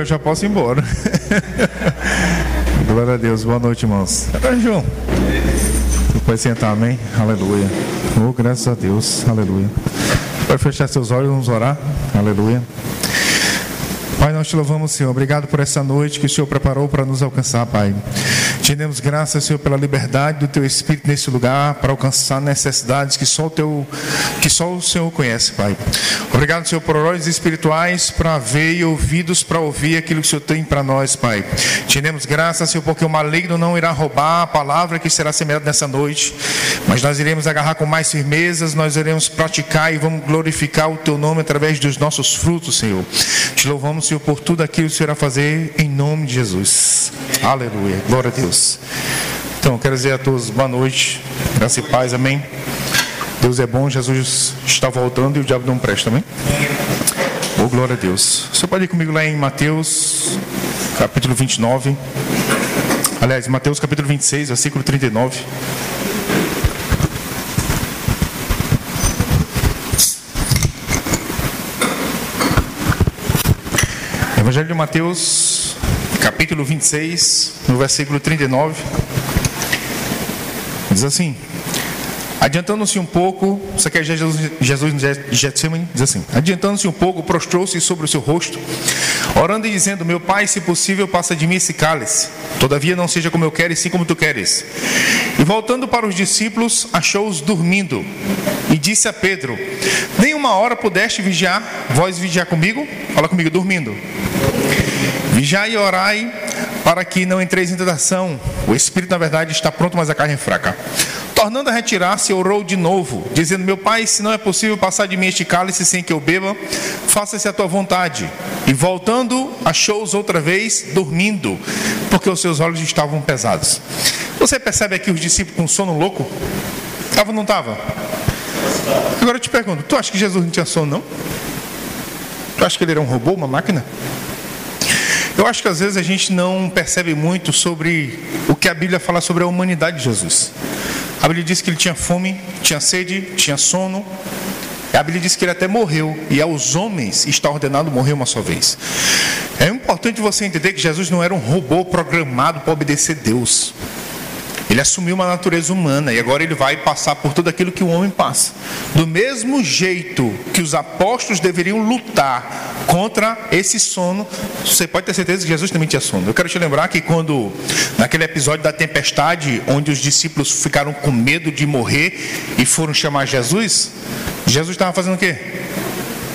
eu já posso ir embora. Glória a Deus, boa noite, irmãos. Agora, João. Você pode sentar, amém? Aleluia. Oh, graças a Deus, aleluia. Pode fechar seus olhos, vamos orar. Aleluia. Pai, nós te louvamos, Senhor. Obrigado por essa noite que o Senhor preparou para nos alcançar, Pai. Te demos graças, Senhor, pela liberdade do Teu Espírito nesse lugar para alcançar necessidades que só o Teu, que só o Senhor conhece, Pai. Obrigado, Senhor, por olhos espirituais para ver e ouvidos para ouvir aquilo que o Senhor tem para nós, Pai. Te demos graças, Senhor, porque o maligno não irá roubar a palavra que será semeada nessa noite, mas nós iremos agarrar com mais firmezas, nós iremos praticar e vamos glorificar o Teu nome através dos nossos frutos, Senhor. Te louvamos, Senhor, por tudo aquilo que o Senhor irá fazer em nome de Jesus. Aleluia. Glória a Deus. Então, quero dizer a todos boa noite, graça e paz, amém. Deus é bom, Jesus está voltando e o diabo não presta, amém? Oh, glória a Deus. Você pode ir comigo lá em Mateus, capítulo 29. Aliás, Mateus capítulo 26, versículo 39. Evangelho de Mateus, capítulo 26, no versículo 39. Diz assim: Adiantando-se um pouco, isso aqui é Jesus, Jesus em Getsemane, diz assim: Adiantando-se um pouco, prostrou-se sobre o seu rosto, orando e dizendo: Meu pai, se possível, passa de mim esse cálice. Todavia não seja como eu quero, e sim como tu queres. E voltando para os discípulos, achou-os dormindo. E disse a Pedro: Nem uma hora pudeste vigiar, vós vigiar comigo? Fala comigo, dormindo. Vigiai e orai para que não entreis em tentação. O espírito, na verdade, está pronto, mas a carne é fraca. Tornando a retirar-se, orou de novo, dizendo: Meu pai, se não é possível passar de mim este cálice sem que eu beba, faça-se a tua vontade. E voltando, achou-os outra vez dormindo, porque os seus olhos estavam pesados. Você percebe aqui os discípulos com sono louco? Estava ou não estava? Agora eu te pergunto: tu acha que Jesus não tinha sono, não? Tu acha que ele era um robô, uma máquina? Eu acho que às vezes a gente não percebe muito sobre o que a Bíblia fala sobre a humanidade de Jesus. A Bíblia diz que ele tinha fome, tinha sede, tinha sono. A Bíblia diz que ele até morreu, e aos homens está ordenado morrer uma só vez. É importante você entender que Jesus não era um robô programado para obedecer Deus. Ele assumiu uma natureza humana e agora ele vai passar por tudo aquilo que o homem passa. Do mesmo jeito que os apóstolos deveriam lutar contra esse sono, você pode ter certeza que Jesus também tinha sono. Eu quero te lembrar que quando, naquele episódio da tempestade, onde os discípulos ficaram com medo de morrer e foram chamar Jesus, Jesus estava fazendo o quê?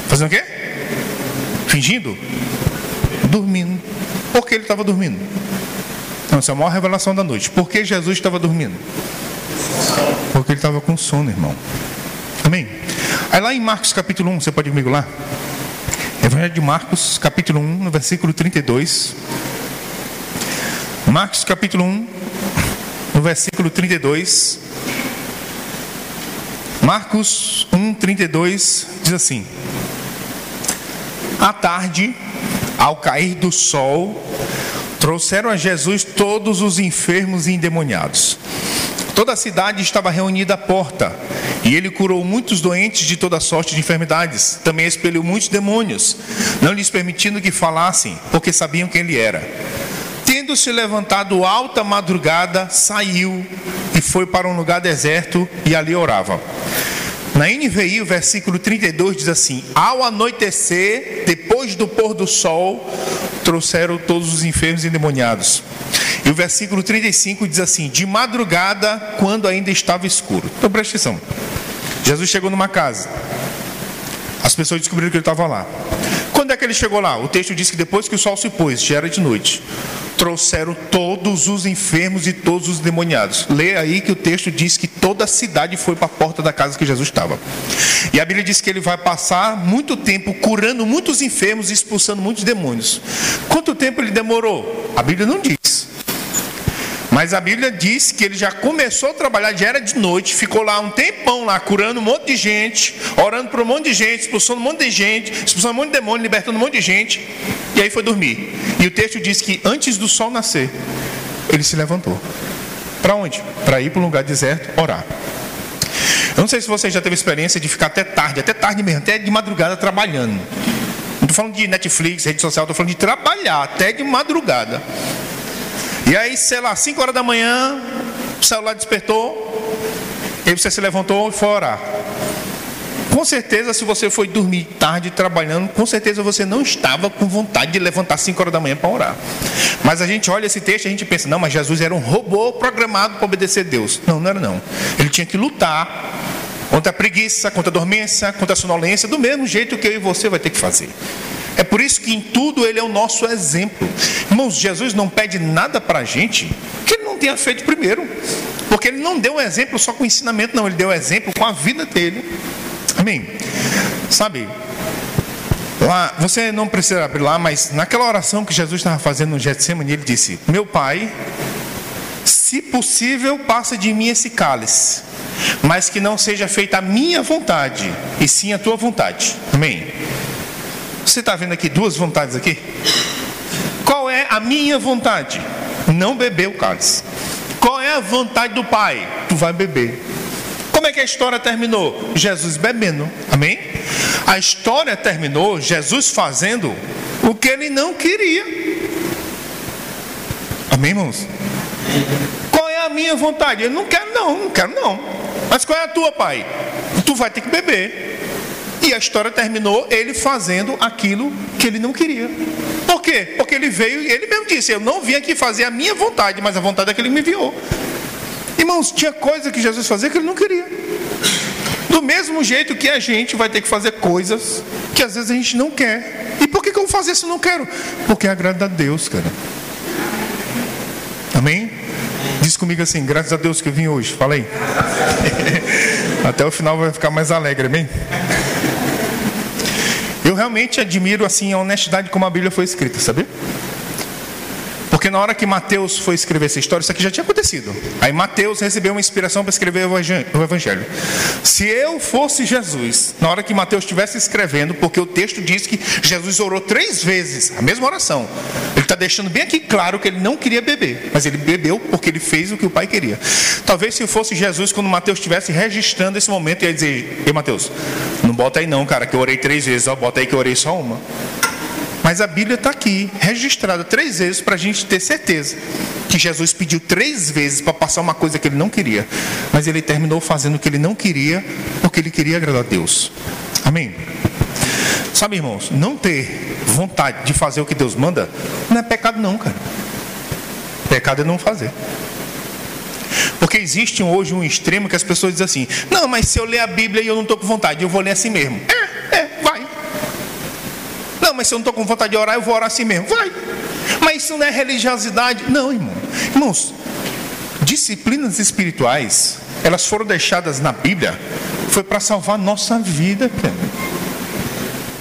Fazendo o quê? Fingindo? Dormindo. Por que ele estava dormindo? Não, essa é a maior revelação da noite. Por que Jesus estava dormindo? Porque ele estava com sono, irmão. Amém? Aí lá em Marcos capítulo 1, você pode ir comigo lá? Evangelho de Marcos, capítulo 1, no versículo 32. Marcos capítulo 1, no versículo 32. Marcos 1, 32 diz assim: À tarde, ao cair do sol, trouxeram a Jesus todos os enfermos e endemoniados. Toda a cidade estava reunida à porta, e ele curou muitos doentes de toda sorte de enfermidades. Também expeliu muitos demônios, não lhes permitindo que falassem, porque sabiam quem ele era. Tendo-se levantado alta madrugada, saiu e foi para um lugar deserto e ali orava. Na NVI, o versículo 32 diz assim: Ao anoitecer, depois do pôr do sol, trouxeram todos os enfermos e endemoniados. E o versículo 35 diz assim: De madrugada, quando ainda estava escuro. Então preste atenção. Jesus chegou numa casa. As pessoas descobriram que ele estava lá. Quando é que ele chegou lá? O texto diz que depois que o sol se pôs, já era de noite. Trouxeram todos os enfermos e todos os demoniados. Lê aí que o texto diz que toda a cidade foi para a porta da casa que Jesus estava. E a Bíblia diz que ele vai passar muito tempo curando muitos enfermos e expulsando muitos demônios. Quanto tempo ele demorou? A Bíblia não diz. Mas a Bíblia diz que ele já começou a trabalhar, já era de noite, ficou lá um tempão lá, curando um monte de gente, orando para um monte de gente, expulsando um monte de gente, expulsando um monte de demônio, libertando um monte de gente, e aí foi dormir. E o texto diz que antes do sol nascer, ele se levantou. Para onde? Para ir para um lugar deserto, orar. Eu não sei se você já teve experiência de ficar até tarde, até tarde mesmo, até de madrugada trabalhando. Não estou falando de Netflix, rede social, estou falando de trabalhar até de madrugada. E aí, sei lá, 5 horas da manhã, o celular despertou, e você se levantou e foi orar. Com certeza, se você foi dormir tarde trabalhando, com certeza você não estava com vontade de levantar 5 horas da manhã para orar. Mas a gente olha esse texto e a gente pensa, não, mas Jesus era um robô programado para obedecer a Deus. Não, não era não. Ele tinha que lutar contra a preguiça, contra a dormência, contra a sonolência, do mesmo jeito que eu e você vai ter que fazer. É por isso que em tudo ele é o nosso exemplo. Irmãos, Jesus não pede nada para a gente que ele não tenha feito primeiro. Porque ele não deu um exemplo só com ensinamento, não, ele deu exemplo com a vida dele. Amém? Sabe, lá, você não precisa abrir lá, mas naquela oração que Jesus estava fazendo no Getsemane, ele disse: Meu Pai, se possível, passa de mim esse cálice, mas que não seja feita a minha vontade, e sim a tua vontade. Amém? Você está vendo aqui duas vontades aqui? Qual é a minha vontade? Não beber o cálice. Qual é a vontade do Pai? Tu vai beber. Como é que a história terminou? Jesus bebendo. Amém? A história terminou Jesus fazendo o que ele não queria. Amém, irmãos? Qual é a minha vontade? Eu não quero, não, não quero, não. Mas qual é a tua, pai? Tu vai ter que beber. E a história terminou ele fazendo aquilo que ele não queria. Por quê? Porque ele veio e ele mesmo disse: Eu não vim aqui fazer a minha vontade, mas a vontade daquele que me enviou. Irmãos, tinha coisa que Jesus fazia que ele não queria. Do mesmo jeito que a gente vai ter que fazer coisas que às vezes a gente não quer. E por que, que eu vou fazer se eu não quero? Porque agrada a Deus, cara. Amém? Diz comigo assim, graças a Deus que eu vim hoje. Fala aí. Até o final vai ficar mais alegre, amém? Eu realmente admiro assim a honestidade como a Bíblia foi escrita, sabe? Porque na hora que Mateus foi escrever essa história, isso aqui já tinha acontecido. Aí Mateus recebeu uma inspiração para escrever o Evangelho. Se eu fosse Jesus, na hora que Mateus estivesse escrevendo, porque o texto diz que Jesus orou três vezes, a mesma oração. Ele está deixando bem aqui claro que ele não queria beber, mas ele bebeu porque ele fez o que o pai queria. Talvez se fosse Jesus, quando Mateus estivesse registrando esse momento, ia dizer: Ei Mateus, não bota aí não, cara, que eu orei três vezes, ó, bota aí que eu orei só uma. Mas a Bíblia está aqui, registrada três vezes, para a gente ter certeza que Jesus pediu três vezes para passar uma coisa que ele não queria, mas ele terminou fazendo o que ele não queria, porque ele queria agradar a Deus. Amém? Sabe, irmãos, não ter vontade de fazer o que Deus manda não é pecado, não, cara. Pecado é não fazer. Porque existe hoje um extremo que as pessoas dizem assim: não, mas se eu ler a Bíblia e eu não estou com vontade, eu vou ler assim mesmo. É, é, vai. Mas se eu não estou com vontade de orar, eu vou orar assim mesmo. Vai. Mas isso não é religiosidade. Não, irmão. Irmãos, disciplinas espirituais, elas foram deixadas na Bíblia, foi para salvar nossa vida.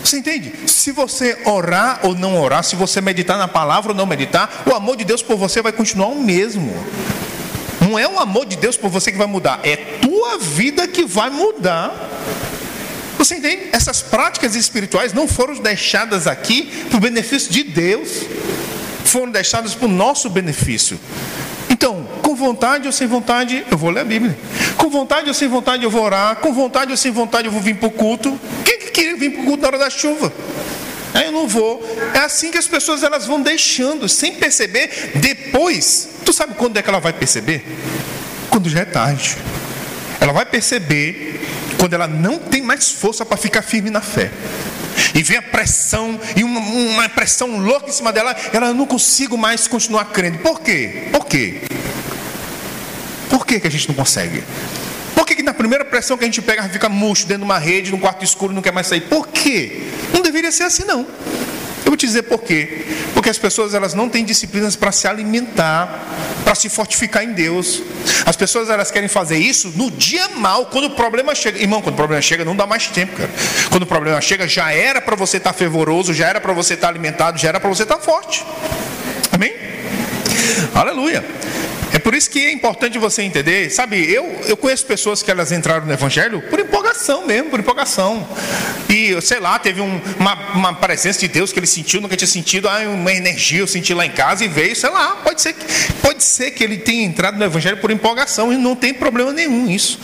Você entende? Se você orar ou não orar, se você meditar na palavra ou não meditar, o amor de Deus por você vai continuar o mesmo. Não é o amor de Deus por você que vai mudar, é tua vida que vai mudar. Você entende? Essas práticas espirituais não foram deixadas aqui para o benefício de Deus, foram deixadas para o nosso benefício. Então, com vontade ou sem vontade, eu vou ler a Bíblia. Com vontade ou sem vontade, eu vou orar. Com vontade ou sem vontade, eu vou vir para o culto. Quem que queria vir para o culto na hora da chuva? Aí eu não vou. É assim que as pessoas elas vão deixando, sem perceber. Depois, tu sabe quando é que ela vai perceber? Quando já é tarde. Ela vai perceber quando ela não tem mais força para ficar firme na fé. E vem a pressão, e uma, uma, pressão louca em cima dela, ela não consigo mais continuar crendo. Por quê? Por quê? Por que, que a gente não consegue? Por que, que na primeira pressão que a gente pega, fica murcho dentro de uma rede, num quarto escuro, não quer mais sair? Por quê? Não deveria ser assim, não. Vou te dizer por quê. Porque as pessoas elas não têm disciplinas para se alimentar, para se fortificar em Deus. As pessoas elas querem fazer isso no dia mal, quando o problema chega. Irmão, quando o problema chega, não dá mais tempo, cara. Quando o problema chega, já era para você estar tá fervoroso, já era para você estar tá alimentado, já era para você estar tá forte. Amém? Aleluia. É por isso que é importante você entender, sabe, eu, eu conheço pessoas que elas entraram no Evangelho por empolgação mesmo, por empolgação. E, sei lá, teve um, uma, uma presença de Deus que ele sentiu, nunca tinha sentido, ah, uma energia, eu senti lá em casa e veio, sei lá, pode ser, que, pode ser que ele tenha entrado no Evangelho por empolgação e não tem problema nenhum isso.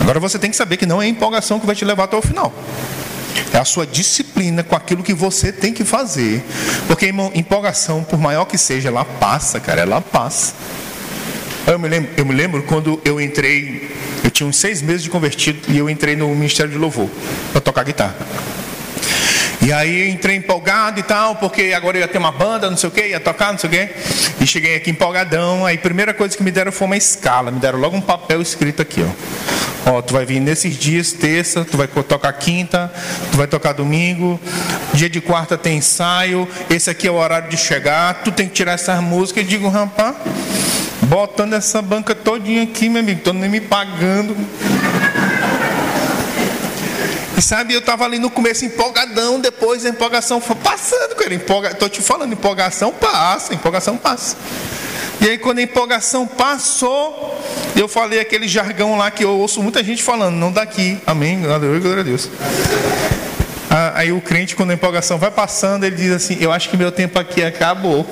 Agora você tem que saber que não é empolgação que vai te levar até o final. é a sua disciplina com aquilo que você tem que fazer. Porque, irmão, empolgação, por maior que seja, ela passa, cara, ela passa. Eu me lembro, eu me lembro quando eu entrei, eu tinha uns seis meses de convertido e eu entrei no Ministério de Louvor para tocar guitarra. E aí entrei empolgado e tal, porque agora eu ia ter uma banda, não sei o que, ia tocar, não sei o que. E cheguei aqui empolgadão. Aí a primeira coisa que me deram foi uma escala, me deram logo um papel escrito aqui, ó. Ó, tu vai vir nesses dias, terça, tu vai tocar quinta, tu vai tocar domingo, dia de quarta tem ensaio, esse aqui é o horário de chegar, tu tem que tirar essas músicas. Eu digo, rapaz, botando essa banca todinha aqui, meu amigo, tô nem me pagando. E sabe, eu estava ali no começo empolgadão, depois a empolgação foi passando, cara. Empolga... Tô te falando, empolgação passa, empolgação passa. E aí quando a empolgação passou, eu falei aquele jargão lá que eu ouço muita gente falando, não daqui. Amém. Glória a Deus. Ah, aí o crente, quando a empolgação vai passando, ele diz assim: Eu acho que meu tempo aqui acabou.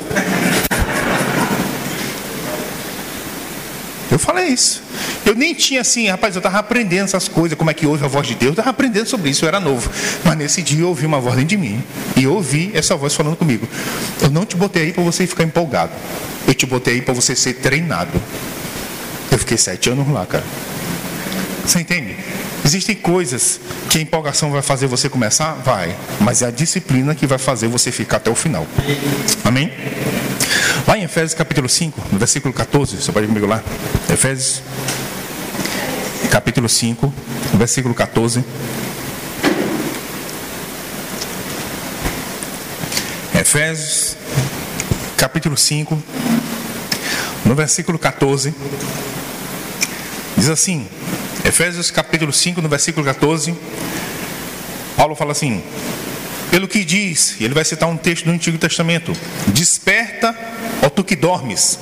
Eu falei isso. Eu nem tinha assim, rapaz, eu estava aprendendo essas coisas, como é que ouve a voz de Deus, eu estava aprendendo sobre isso, eu era novo. Mas nesse dia eu ouvi uma voz dentro de mim. E eu ouvi essa voz falando comigo. Eu não te botei aí para você ficar empolgado. Eu te botei aí para você ser treinado. Eu fiquei sete anos lá, cara. Você entende? Existem coisas que a empolgação vai fazer você começar? Vai. Mas é a disciplina que vai fazer você ficar até o final. Amém? Lá em Efésios capítulo 5, no versículo 14, você pode ir comigo lá? Efésios capítulo 5, versículo 14. Efésios capítulo 5, no versículo 14. Diz assim, Efésios capítulo 5, no versículo 14. Paulo fala assim: pelo que diz, ele vai citar um texto do Antigo Testamento: Desperta, ó tu que dormes,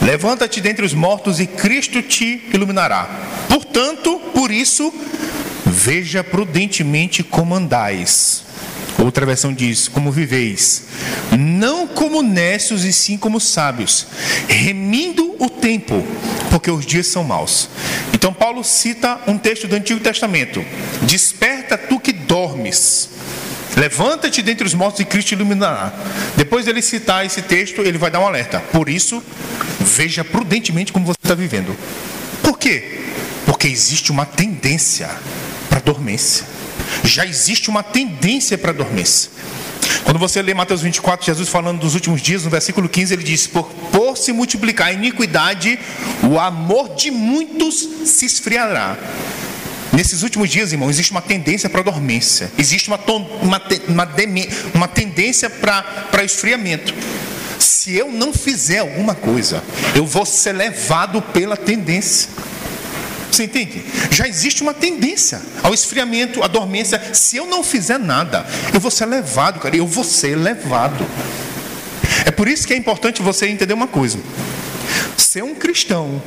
levanta-te dentre os mortos e Cristo te iluminará. Portanto, por isso, veja prudentemente como andais. Outra versão diz: como viveis, não como necios e sim como sábios, remindo o tempo, porque os dias são maus. Então, Paulo cita um texto do Antigo Testamento: Desperta tu que dormes. Levanta-te dentre os mortos e Cristo iluminará. Depois dele citar esse texto, ele vai dar um alerta. Por isso, veja prudentemente como você está vivendo. Por quê? Porque existe uma tendência para dormência. Já existe uma tendência para dormência. Quando você lê Mateus 24, Jesus falando dos últimos dias, no versículo 15, ele diz: Por, por se multiplicar a iniquidade, o amor de muitos se esfriará. Nesses últimos dias, irmão, existe uma tendência para dormência, existe uma, uma, uma, uma tendência para esfriamento. Se eu não fizer alguma coisa, eu vou ser levado pela tendência. Você entende? Já existe uma tendência ao esfriamento, à dormência. Se eu não fizer nada, eu vou ser levado, cara. Eu vou ser levado. É por isso que é importante você entender uma coisa. Ser um cristão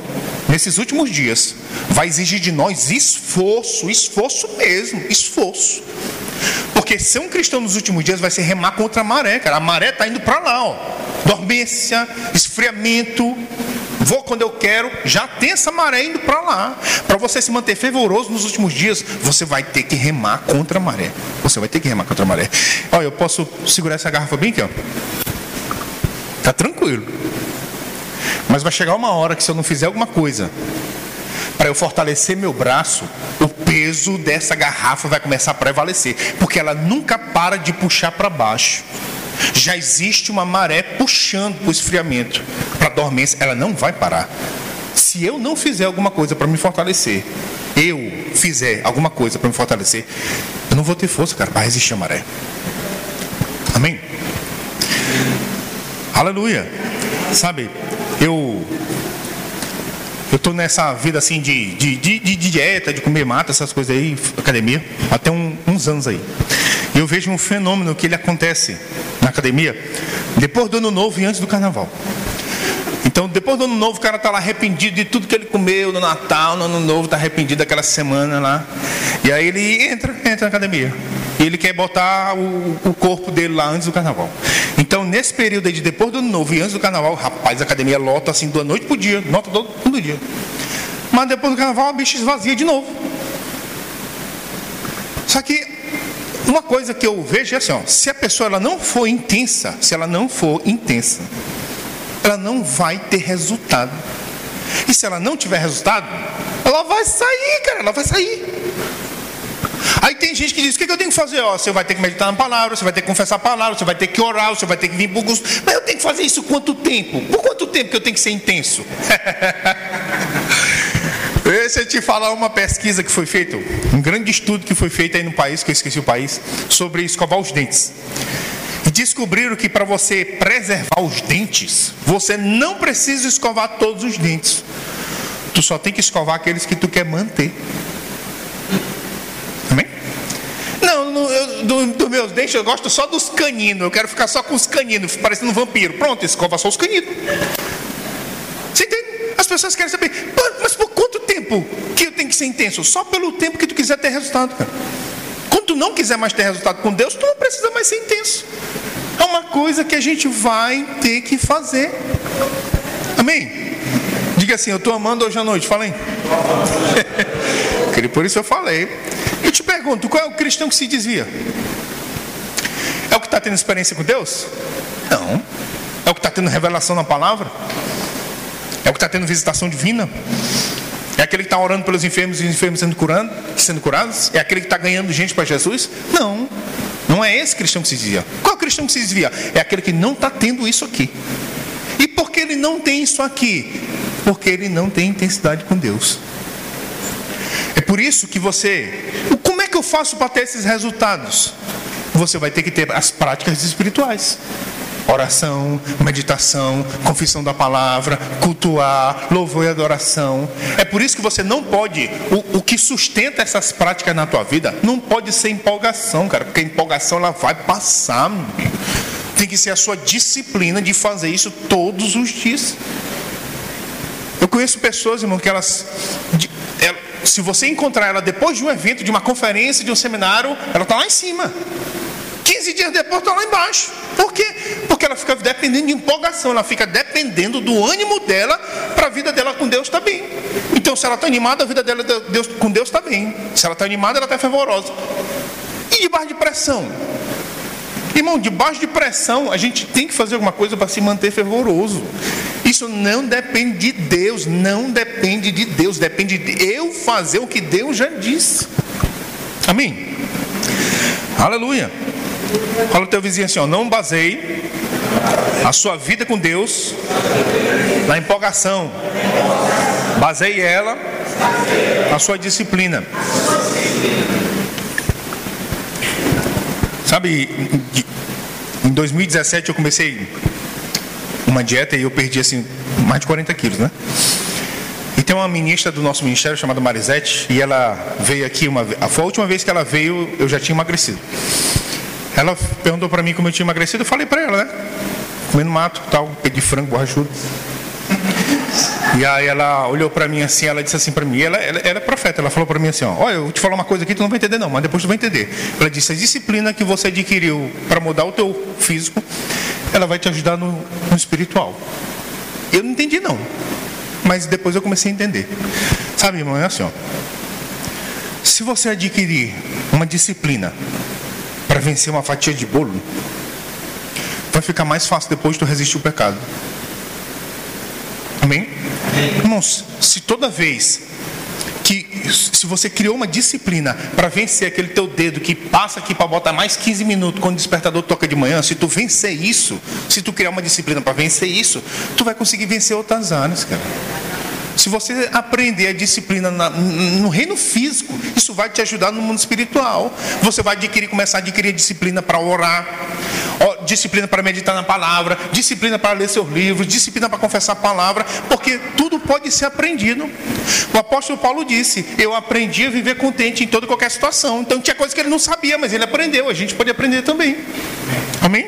nesses últimos dias vai exigir de nós esforço, esforço mesmo, esforço. Porque ser um cristão nos últimos dias vai ser remar contra a maré, cara. A maré está indo para lá, ó. Dormência, esfriamento. Vou quando eu quero, já tem essa maré indo para lá. Para você se manter fervoroso nos últimos dias, você vai ter que remar contra a maré. Você vai ter que remar contra a maré. Olha, eu posso segurar essa garrafa bem aqui, ó. Tá tranquilo. Mas vai chegar uma hora que se eu não fizer alguma coisa para eu fortalecer meu braço, o peso dessa garrafa vai começar a prevalecer, porque ela nunca para de puxar para baixo. Já existe uma maré puxando para o esfriamento, para a dormência, ela não vai parar. Se eu não fizer alguma coisa para me fortalecer, eu fizer alguma coisa para me fortalecer, eu não vou ter força, cara, para resistir à maré. Amém? Aleluia. Sabe, eu eu estou nessa vida assim de, de, de, de, dieta, de comer mata, essas coisas aí, academia, até um, uns anos aí. Eu vejo um fenômeno que ele acontece na academia depois do ano novo e antes do carnaval. Então, depois do ano novo, o cara está lá arrependido de tudo que ele comeu no Natal, no ano novo, está arrependido daquela semana lá. E aí ele entra, entra na academia. E ele quer botar o, o corpo dele lá antes do carnaval. Então, nesse período aí de depois do ano novo e antes do carnaval, rapaz, a academia lota assim da noite para o dia, nota todo, todo dia. Mas depois do carnaval, a bicha esvazia de novo. Só que uma coisa que eu vejo é assim, ó, se a pessoa ela não for intensa, se ela não for intensa, ela não vai ter resultado. E se ela não tiver resultado, ela vai sair, cara, ela vai sair. Aí tem gente que diz: o que, eu tenho que fazer? Ó, você vai ter que meditar na palavra, você vai ter que confessar a palavra, você vai ter que orar, você vai ter que vir para o. Mas eu tenho que fazer isso quanto tempo? Por quanto tempo que eu tenho que ser intenso? Deixa eu te falar uma pesquisa que foi feita, um grande estudo que foi feito aí no país, que eu esqueci o país, sobre escovar os dentes. E descobriram que para você preservar os dentes, você não precisa escovar todos os dentes. Tu só tem que escovar aqueles que tu quer manter. Amém? Não, no, eu, do, dos meus dentes eu gosto só dos caninos. Eu quero ficar só com os caninos, parecendo um vampiro. Pronto, escova só os caninos. Você entende? As pessoas querem saber, mas por quanto tempo que eu tenho que ser intenso? Só pelo tempo que tu quiser ter resultado, cara. Quando tu não quiser mais ter resultado com Deus, tu não precisa mais ser intenso. É uma coisa que a gente vai ter que fazer. Amém? Diga assim, eu estou amando hoje à noite, fala aí. Por isso eu falei. Eu te pergunto, qual é o cristão que se desvia? É o que está tendo experiência com Deus? Não. É o que está tendo revelação na palavra? É o que está tendo visitação divina? É aquele que está orando pelos enfermos e os enfermos sendo, curando, sendo curados? É aquele que está ganhando gente para Jesus? Não. Não é esse cristão que se desvia. Qual é o cristão que se desvia? É aquele que não está tendo isso aqui. E por que ele não tem isso aqui? Porque ele não tem intensidade com Deus. É por isso que você. Como é que eu faço para ter esses resultados? Você vai ter que ter as práticas espirituais oração, meditação, confissão da palavra, cultuar, louvor e adoração. É por isso que você não pode, o, o que sustenta essas práticas na tua vida, não pode ser empolgação, cara, porque a empolgação ela vai passar. Tem que ser a sua disciplina de fazer isso todos os dias. Eu conheço pessoas, irmão, que elas, de, ela, se você encontrar ela depois de um evento, de uma conferência, de um seminário, ela está lá em cima. 15 dias depois está lá embaixo. Por quê? Porque ela fica dependendo de empolgação, ela fica dependendo do ânimo dela para a vida dela com Deus está bem. Então, se ela está animada, a vida dela Deus, com Deus está bem. Se ela está animada, ela está fervorosa. E debaixo de pressão? Irmão, debaixo de pressão, a gente tem que fazer alguma coisa para se manter fervoroso. Isso não depende de Deus, não depende de Deus, depende de eu fazer o que Deus já disse. Amém? Aleluia. Fala o teu vizinho assim, ó, não baseie a sua vida com Deus na empolgação. Baseie ela na sua disciplina. Sabe, em 2017 eu comecei uma dieta e eu perdi assim mais de 40 quilos, né? E tem uma ministra do nosso ministério chamada Marisete e ela veio aqui uma vez. A última vez que ela veio eu já tinha emagrecido. Ela perguntou para mim como eu tinha emagrecido, eu falei para ela, né? Comendo mato, tal, pedi frango borrachudo. E aí ela olhou para mim assim, ela disse assim para mim, ela, ela, ela, é profeta, ela falou para mim assim, ó, olha, eu vou te falar uma coisa aqui, tu não vai entender não, mas depois tu vai entender. Ela disse, a disciplina que você adquiriu para mudar o teu físico, ela vai te ajudar no, no espiritual. Eu não entendi não, mas depois eu comecei a entender. Sabe, irmão, é assim, ó. Se você adquirir uma disciplina para vencer uma fatia de bolo, vai ficar mais fácil depois de tu resistir o pecado. Amém? Irmãos, se toda vez que se você criou uma disciplina para vencer aquele teu dedo que passa aqui para botar mais 15 minutos quando o despertador toca de manhã, se tu vencer isso, se tu criar uma disciplina para vencer isso, tu vai conseguir vencer outras áreas, cara. Se você aprender a disciplina na, no reino físico, isso vai te ajudar no mundo espiritual. Você vai adquirir, começar a adquirir disciplina para orar, disciplina para meditar na palavra, disciplina para ler seus livros, disciplina para confessar a palavra, porque tudo pode ser aprendido. O apóstolo Paulo disse: Eu aprendi a viver contente em toda e qualquer situação. Então tinha coisa que ele não sabia, mas ele aprendeu. A gente pode aprender também. Amém?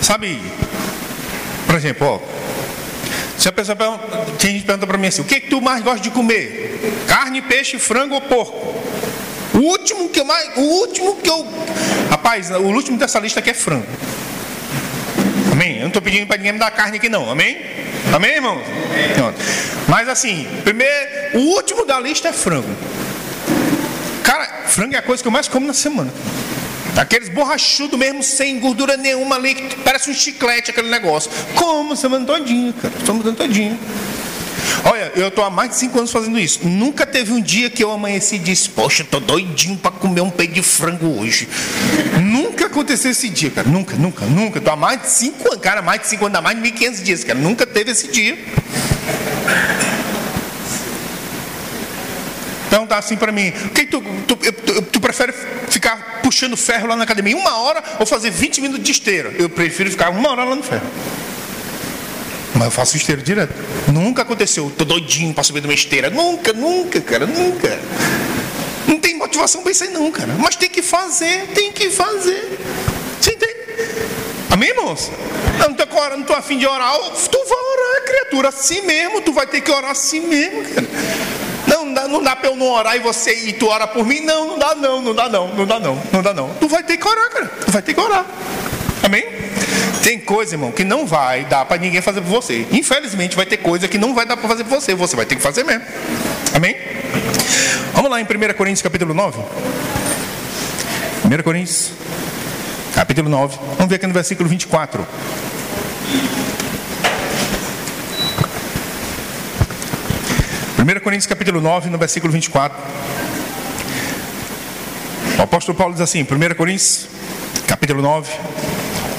Sabe, por exemplo, ó, se a pessoa pergunta, tem gente pergunta para mim assim: o que, que tu mais gosta de comer? Carne, peixe, frango ou porco? O último que eu mais. O último que eu. Rapaz, o último dessa lista aqui é frango. Amém? Eu não estou pedindo para ninguém me dar carne aqui, não. Amém? Amém, irmãos? Mas assim, primeiro, o último da lista é frango. Cara, Frango é a coisa que eu mais como na semana. Aqueles borrachudos mesmo, sem gordura nenhuma ali, que parece um chiclete aquele negócio. Como semana todinha, cara. Semana todinha. Olha, eu estou há mais de cinco anos fazendo isso. Nunca teve um dia que eu amanheci e disse, poxa, estou doidinho para comer um peito de frango hoje. nunca aconteceu esse dia, cara. Nunca, nunca, nunca. Estou há mais de cinco anos, cara, mais de cinco anos, há mais de 1.500 dias, cara. Nunca teve esse dia. Então tá assim para mim. Que tu, tu, tu, tu, prefere ficar puxando ferro lá na academia uma hora ou fazer 20 minutos de esteira? Eu prefiro ficar uma hora lá no ferro. Mas eu faço esteira direto. Nunca aconteceu. Tô doidinho para subir de uma esteira. Nunca, nunca, cara, nunca. Não tem motivação para isso aí não, cara. Mas tem que fazer, tem que fazer. Você entende? Amém, irmãos? Eu não tô não tô afim de orar. Tu vai orar, criatura, assim mesmo. Tu vai ter que orar assim mesmo, cara. Dá, não dá para eu não orar e você e tu ora por mim? Não, não dá não, não dá não, não dá não, não dá não. Tu vai ter que orar, cara. Tu vai ter que orar. Amém? Tem coisa, irmão, que não vai dar para ninguém fazer por você. Infelizmente, vai ter coisa que não vai dar para fazer por você. Você vai ter que fazer mesmo. Amém? Vamos lá em 1 Coríntios capítulo 9. 1 Coríntios capítulo 9. Vamos ver aqui no versículo 24. 1 Coríntios capítulo 9, no versículo 24. O apóstolo Paulo diz assim, 1 Coríntios capítulo 9,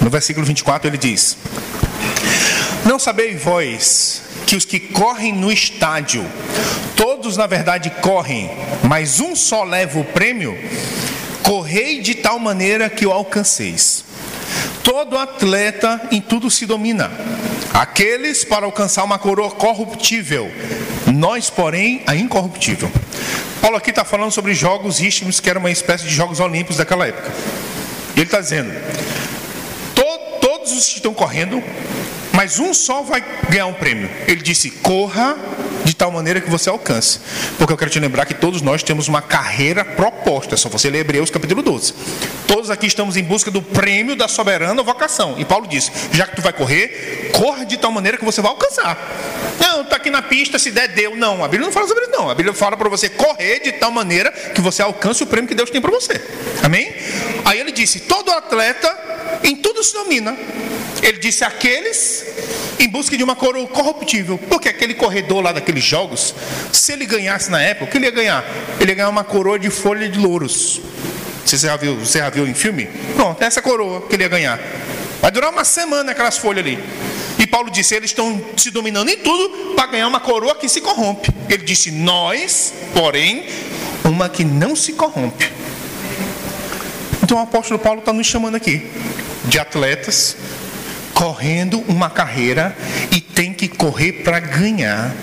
no versículo 24, ele diz: Não sabeis vós que os que correm no estádio, todos na verdade correm, mas um só leva o prêmio? Correi de tal maneira que o alcanceis. Todo atleta em tudo se domina. Aqueles para alcançar uma coroa corruptível, nós, porém, a incorruptível. Paulo aqui está falando sobre jogos rístimos, que era uma espécie de jogos olímpicos daquela época. Ele está dizendo: to, todos os que estão correndo, mas um só vai ganhar um prêmio. Ele disse: corra de tal maneira que você alcance. Porque eu quero te lembrar que todos nós temos uma carreira proposta. É só você ler Hebreus capítulo 12. Todos aqui estamos em busca do prêmio da soberana vocação. E Paulo disse: já que tu vai correr, corra de tal maneira que você vai alcançar. Não, está aqui na pista, se der, deu. Não, a Bíblia não fala sobre isso, não. A Bíblia fala para você correr de tal maneira que você alcance o prêmio que Deus tem para você. Amém? Aí ele disse: todo atleta em tudo se domina. Ele disse aqueles em busca de uma coroa corruptível. Porque aquele corredor lá daqueles jogos, se ele ganhasse na época, o que ele ia ganhar? Ele ia ganhar uma coroa de folha de louros. Você já viu, você já viu em filme? Pronto, essa coroa que ele ia ganhar. Vai durar uma semana aquelas folhas ali. E Paulo disse: eles estão se dominando em tudo para ganhar uma coroa que se corrompe. Ele disse: nós, porém, uma que não se corrompe. Então o apóstolo Paulo está nos chamando aqui de atletas correndo uma carreira e tem que correr para ganhar.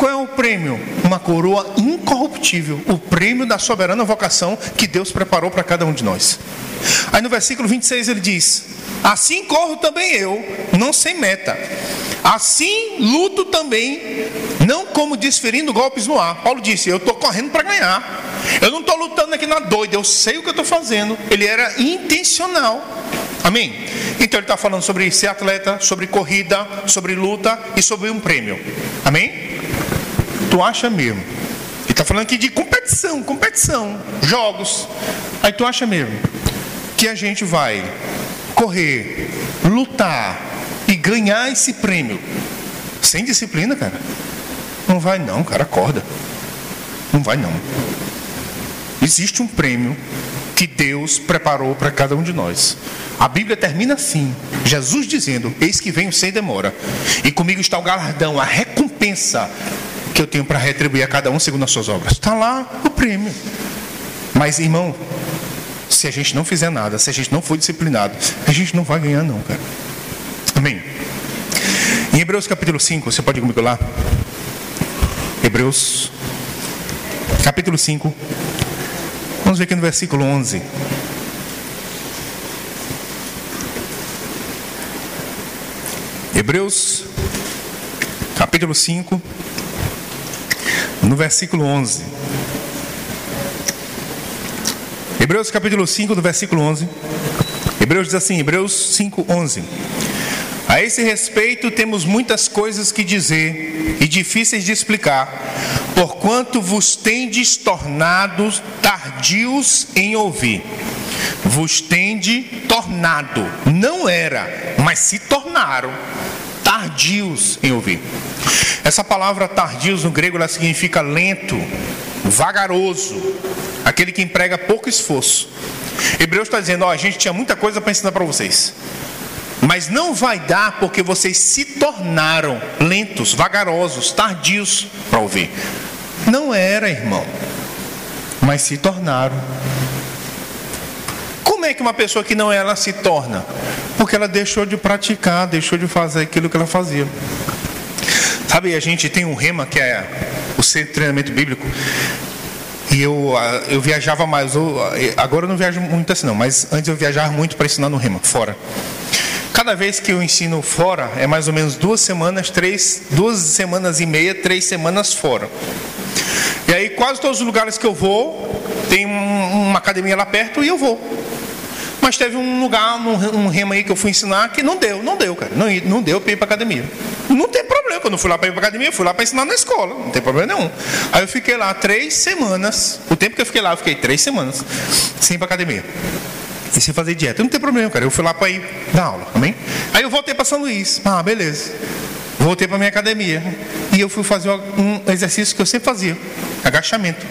Qual é o prêmio? Uma coroa incorruptível, o prêmio da soberana vocação que Deus preparou para cada um de nós. Aí no versículo 26 ele diz: Assim corro também eu, não sem meta. Assim luto também, não como desferindo golpes no ar. Paulo disse: Eu estou correndo para ganhar. Eu não estou lutando aqui na doida, eu sei o que eu estou fazendo. Ele era intencional. Amém? Então ele está falando sobre ser atleta, sobre corrida, sobre luta e sobre um prêmio. Amém? Tu acha mesmo? Ele está falando aqui de competição, competição, jogos. Aí tu acha mesmo que a gente vai correr, lutar e ganhar esse prêmio sem disciplina, cara? Não vai não, cara, acorda. Não vai não. Existe um prêmio que Deus preparou para cada um de nós. A Bíblia termina assim: Jesus dizendo: Eis que venho sem demora, e comigo está o galardão, a recompensa que eu tenho para retribuir a cada um segundo as suas obras. Está lá o prêmio. Mas, irmão, se a gente não fizer nada, se a gente não for disciplinado, a gente não vai ganhar, não, cara. Amém. Em Hebreus capítulo 5, você pode ir comigo lá? Hebreus capítulo 5. Vamos ver aqui no versículo 11. Hebreus, capítulo 5, no versículo 11. Hebreus, capítulo 5, do versículo 11. Hebreus diz assim, Hebreus 5, 11. A esse respeito, temos muitas coisas que dizer e difíceis de explicar, porquanto vos tendes tornado tardios em ouvir. Vos tende tornado, não era, mas se tornaram tardios em ouvir. Essa palavra tardios no grego ela significa lento, vagaroso, aquele que emprega pouco esforço. Hebreus está dizendo: ó, a gente tinha muita coisa para ensinar para vocês, mas não vai dar porque vocês se tornaram lentos, vagarosos, tardios para ouvir. Não era, irmão, mas se tornaram. É que uma pessoa que não é, ela se torna? Porque ela deixou de praticar, deixou de fazer aquilo que ela fazia. Sabe, a gente tem um rema que é o centro de treinamento bíblico. E eu, ah, eu viajava mais, eu, agora eu não viajo muito assim não, mas antes eu viajava muito para ensinar no rema, fora. Cada vez que eu ensino fora, é mais ou menos duas semanas, três, duas semanas e meia, três semanas fora. E aí quase todos os lugares que eu vou, tem uma academia lá perto e eu vou. Mas teve um lugar, um, remo aí que eu fui ensinar que não deu, não deu, cara. Não, não deu para ir para academia. Não tem problema, quando eu fui lá para ir para academia, eu fui lá para ensinar na escola, não tem problema nenhum. Aí eu fiquei lá três semanas, o tempo que eu fiquei lá, eu fiquei três semanas sem ir para academia. E sem fazer dieta. Não tem problema, cara. Eu fui lá para ir dar aula, amém? Aí eu voltei para São Luís. Ah, beleza. Voltei para minha academia. E eu fui fazer um exercício que eu sempre fazia: agachamento.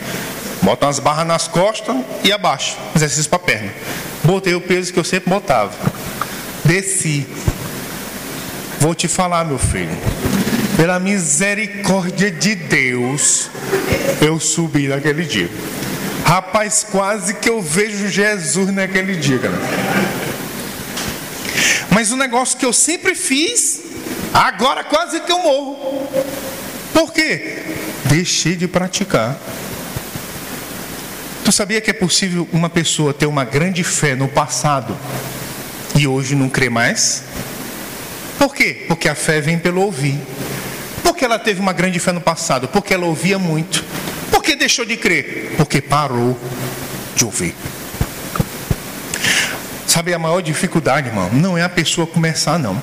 Bota umas barras nas costas e abaixo. Exercício para perna. Botei o peso que eu sempre botava. Desci. Vou te falar, meu filho. Pela misericórdia de Deus, eu subi naquele dia. Rapaz, quase que eu vejo Jesus naquele dia, cara. Mas o negócio que eu sempre fiz, agora quase que eu morro. Por quê? Deixei de praticar. Tu sabia que é possível uma pessoa ter uma grande fé no passado e hoje não crê mais? Por quê? Porque a fé vem pelo ouvir. Por que ela teve uma grande fé no passado? Porque ela ouvia muito. Por que deixou de crer? Porque parou de ouvir. Sabe, a maior dificuldade, irmão, não é a pessoa começar, não.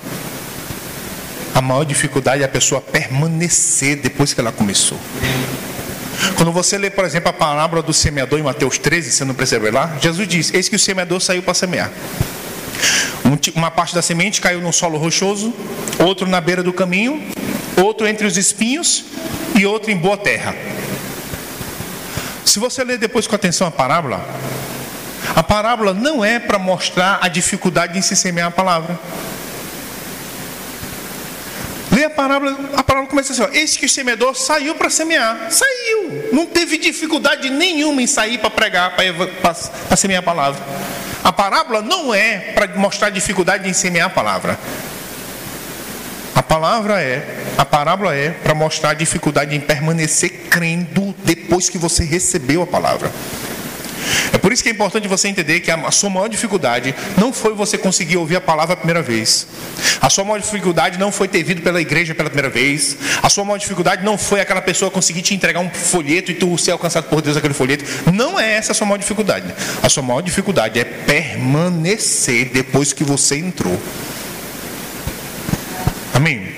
A maior dificuldade é a pessoa permanecer depois que ela começou. Quando você lê, por exemplo, a parábola do semeador em Mateus 13, você não percebeu lá? Jesus diz: Eis que o semeador saiu para semear. Uma parte da semente caiu no solo rochoso, outro na beira do caminho, outro entre os espinhos e outro em boa terra. Se você ler depois com atenção a parábola, a parábola não é para mostrar a dificuldade em se semear a palavra. A parábola, a parábola começa assim: ó, Eis que o semeador saiu para semear. Saiu. Não teve dificuldade nenhuma em sair para pregar, para semear a palavra. A parábola não é para mostrar dificuldade em semear a palavra. A palavra é, a parábola é para mostrar dificuldade em permanecer crendo depois que você recebeu a palavra. É por isso que é importante você entender que a sua maior dificuldade não foi você conseguir ouvir a palavra a primeira vez. A sua maior dificuldade não foi ter vindo pela igreja pela primeira vez. A sua maior dificuldade não foi aquela pessoa conseguir te entregar um folheto e tu ser alcançado por Deus aquele folheto. Não é essa a sua maior dificuldade. A sua maior dificuldade é permanecer depois que você entrou. Amém?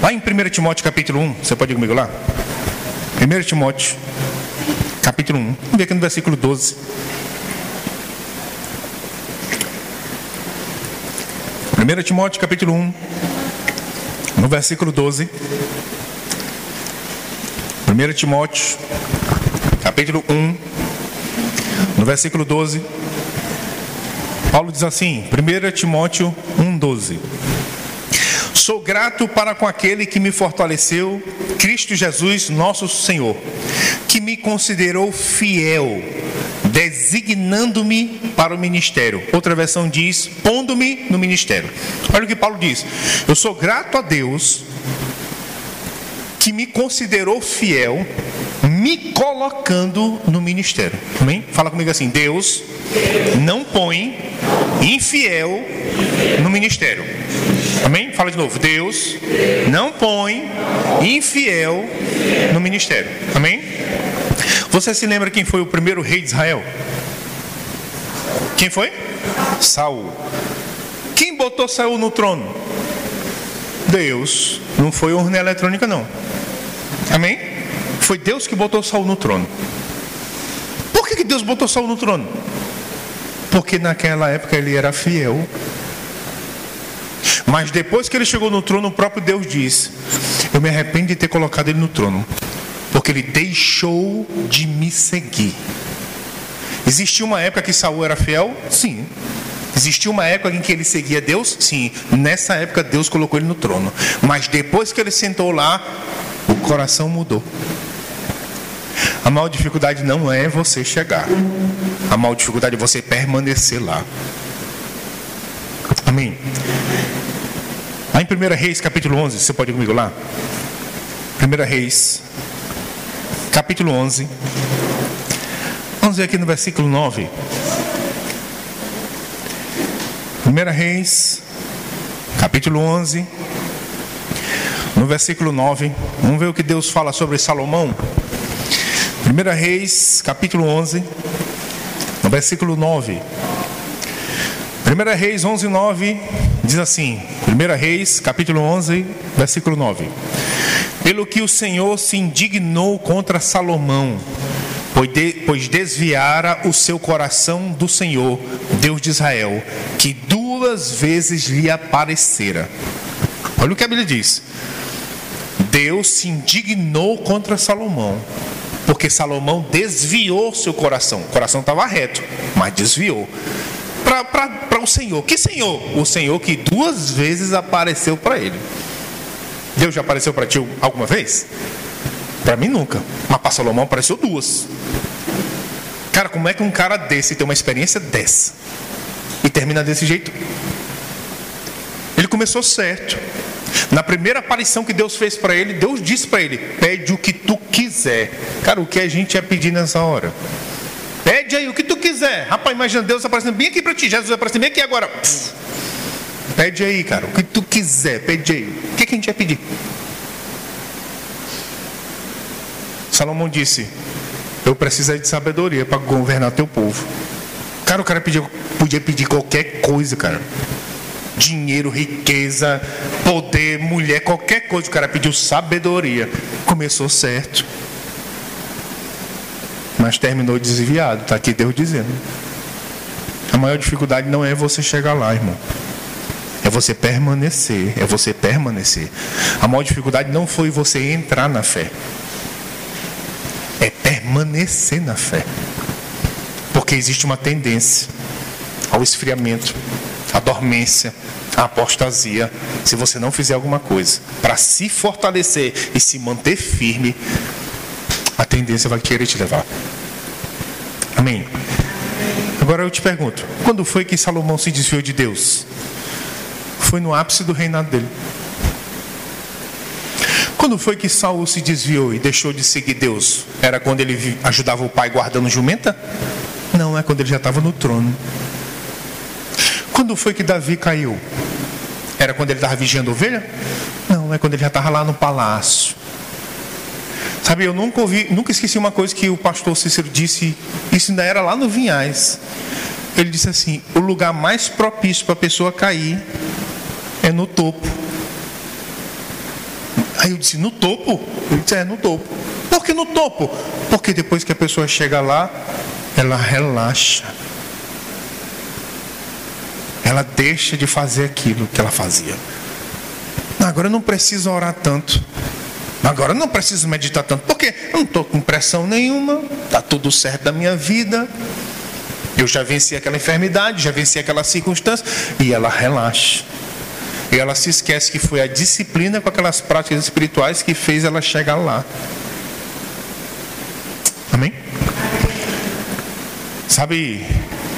Lá em 1 Timóteo capítulo 1, você pode ir comigo lá? 1 Timóteo capítulo 1. Vamos ver aqui no versículo 12. Primeiro Timóteo capítulo 1, no versículo 12. 1 Timóteo capítulo 1, no versículo 12. Paulo diz assim, 1 Timóteo 1, 12. Sou grato para com aquele que me fortaleceu, Cristo Jesus, nosso Senhor, que me considerou fiel, designando-me para o ministério. Outra versão diz: pondo-me no ministério. Olha o que Paulo diz: Eu sou grato a Deus que me considerou fiel, me colocando no ministério. Amém? Fala comigo assim: Deus não põe infiel no ministério. Amém? Fala de novo. Deus não põe infiel no ministério. Amém? Você se lembra quem foi o primeiro rei de Israel? Quem foi? Saul botou Saul no trono? Deus. Não foi urna eletrônica, não. Amém? Foi Deus que botou Saul no trono. Por que Deus botou Saul no trono? Porque naquela época ele era fiel. Mas depois que ele chegou no trono, o próprio Deus diz: Eu me arrependo de ter colocado ele no trono, porque ele deixou de me seguir. Existia uma época que Saul era fiel? Sim. Existia uma época em que ele seguia Deus? Sim. Nessa época Deus colocou ele no trono. Mas depois que ele sentou lá, o coração mudou. A maior dificuldade não é você chegar. A maior dificuldade é você permanecer lá. Amém. Lá em 1 Reis, capítulo 11, você pode ir comigo lá? 1 Reis, capítulo 11. Vamos ver aqui no versículo 9. 1 Reis, capítulo 11, no versículo 9. Vamos ver o que Deus fala sobre Salomão. 1 Reis, capítulo 11, no versículo 9. 1 Reis 11, 9 diz assim: 1 Reis, capítulo 11, versículo 9. Pelo que o Senhor se indignou contra Salomão, pois desviara o seu coração do Senhor, Deus de Israel, que duas vezes lhe aparecera. Olha o que a Bíblia diz. Deus se indignou contra Salomão, porque Salomão desviou seu coração. O coração estava reto, mas desviou. Para o Senhor. Que Senhor? O Senhor que duas vezes apareceu para ele. Deus já apareceu para ti alguma vez? Para mim nunca. Mas para Salomão apareceu duas. Cara, como é que um cara desse tem uma experiência dessa? E termina desse jeito? Ele começou certo. Na primeira aparição que Deus fez para ele, Deus disse para ele: Pede o que tu quiser. Cara, o que a gente ia pedir nessa hora? Pede aí o que tu quiser. Rapaz, imagina Deus aparecendo bem aqui para ti. Jesus aparecendo bem aqui agora. Pede aí, cara, o que tu quiser. Pede aí. O que, que a gente ia pedir? Salomão disse: Eu preciso de sabedoria para governar teu povo. Cara, o cara podia, podia pedir qualquer coisa, cara dinheiro, riqueza, poder, mulher, qualquer coisa. O cara pediu sabedoria. Começou certo. Mas terminou desviado. Está aqui Deus dizendo. A maior dificuldade não é você chegar lá, irmão. É você permanecer. É você permanecer. A maior dificuldade não foi você entrar na fé. É permanecer na fé. Porque existe uma tendência ao esfriamento a dormência, a apostasia, se você não fizer alguma coisa para se fortalecer e se manter firme, a tendência vai querer te levar. Amém. Agora eu te pergunto: quando foi que Salomão se desviou de Deus? Foi no ápice do reinado dele. Quando foi que Saul se desviou e deixou de seguir Deus? Era quando ele ajudava o pai guardando jumenta? Não, é quando ele já estava no trono. Quando foi que Davi caiu? Era quando ele estava vigiando ovelha? Não, é quando ele já estava lá no palácio. Sabe, eu nunca ouvi, nunca esqueci uma coisa que o pastor Cícero disse, isso ainda era lá no Vinhais. Ele disse assim: o lugar mais propício para a pessoa cair é no topo. Aí eu disse: no topo? Ele disse: é, no topo. Por que no topo? Porque depois que a pessoa chega lá, ela relaxa ela deixa de fazer aquilo que ela fazia. Agora eu não preciso orar tanto. Agora não preciso meditar tanto. Porque eu não estou com pressão nenhuma. Está tudo certo da minha vida. Eu já venci aquela enfermidade, já venci aquela circunstância. E ela relaxa. E ela se esquece que foi a disciplina com aquelas práticas espirituais que fez ela chegar lá. Amém? Sabe,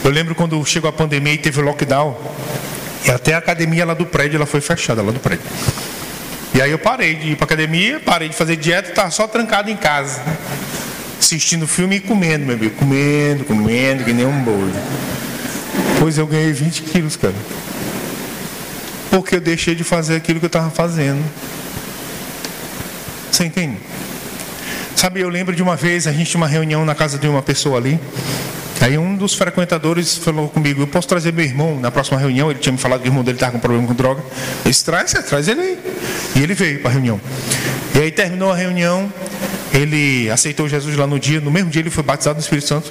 eu lembro quando chegou a pandemia e teve lockdown, e até a academia lá do prédio ela foi fechada lá do prédio. E aí eu parei de ir para academia, parei de fazer dieta, estava só trancado em casa, assistindo filme e comendo, meu amigo, comendo, comendo, que nem um boi. Pois eu ganhei 20 quilos, cara. Porque eu deixei de fazer aquilo que eu estava fazendo. Você entende? Sabe, eu lembro de uma vez, a gente tinha uma reunião na casa de uma pessoa ali, Aí um dos frequentadores falou comigo, eu posso trazer meu irmão na próxima reunião, ele tinha me falado que o irmão dele estava com problema com droga. Eu disse, traz, traz ele aí. E ele veio para a reunião. E aí terminou a reunião, ele aceitou Jesus lá no dia, no mesmo dia ele foi batizado no Espírito Santo.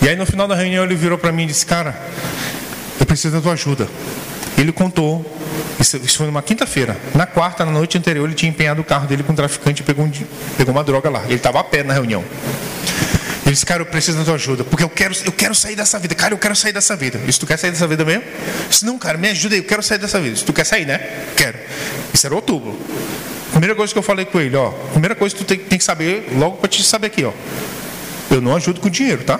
E aí no final da reunião ele virou para mim e disse, cara, eu preciso da tua ajuda. Ele contou, isso, foi numa quinta-feira. Na quarta, na noite anterior, ele tinha empenhado o carro dele com um traficante e pegou, um, pegou uma droga lá. Ele estava a pé na reunião. Ele disse, cara, eu preciso da tua ajuda, porque eu quero, eu quero sair dessa vida. Cara, eu quero sair dessa vida. Se tu quer sair dessa vida mesmo? Disse, não, cara, me ajuda aí, eu quero sair dessa vida. Se tu quer sair, né? Quero. Isso era outubro. Primeira coisa que eu falei com ele, ó. Primeira coisa que tu tem, tem que saber, logo para te saber aqui, ó. Eu não ajudo com dinheiro, tá?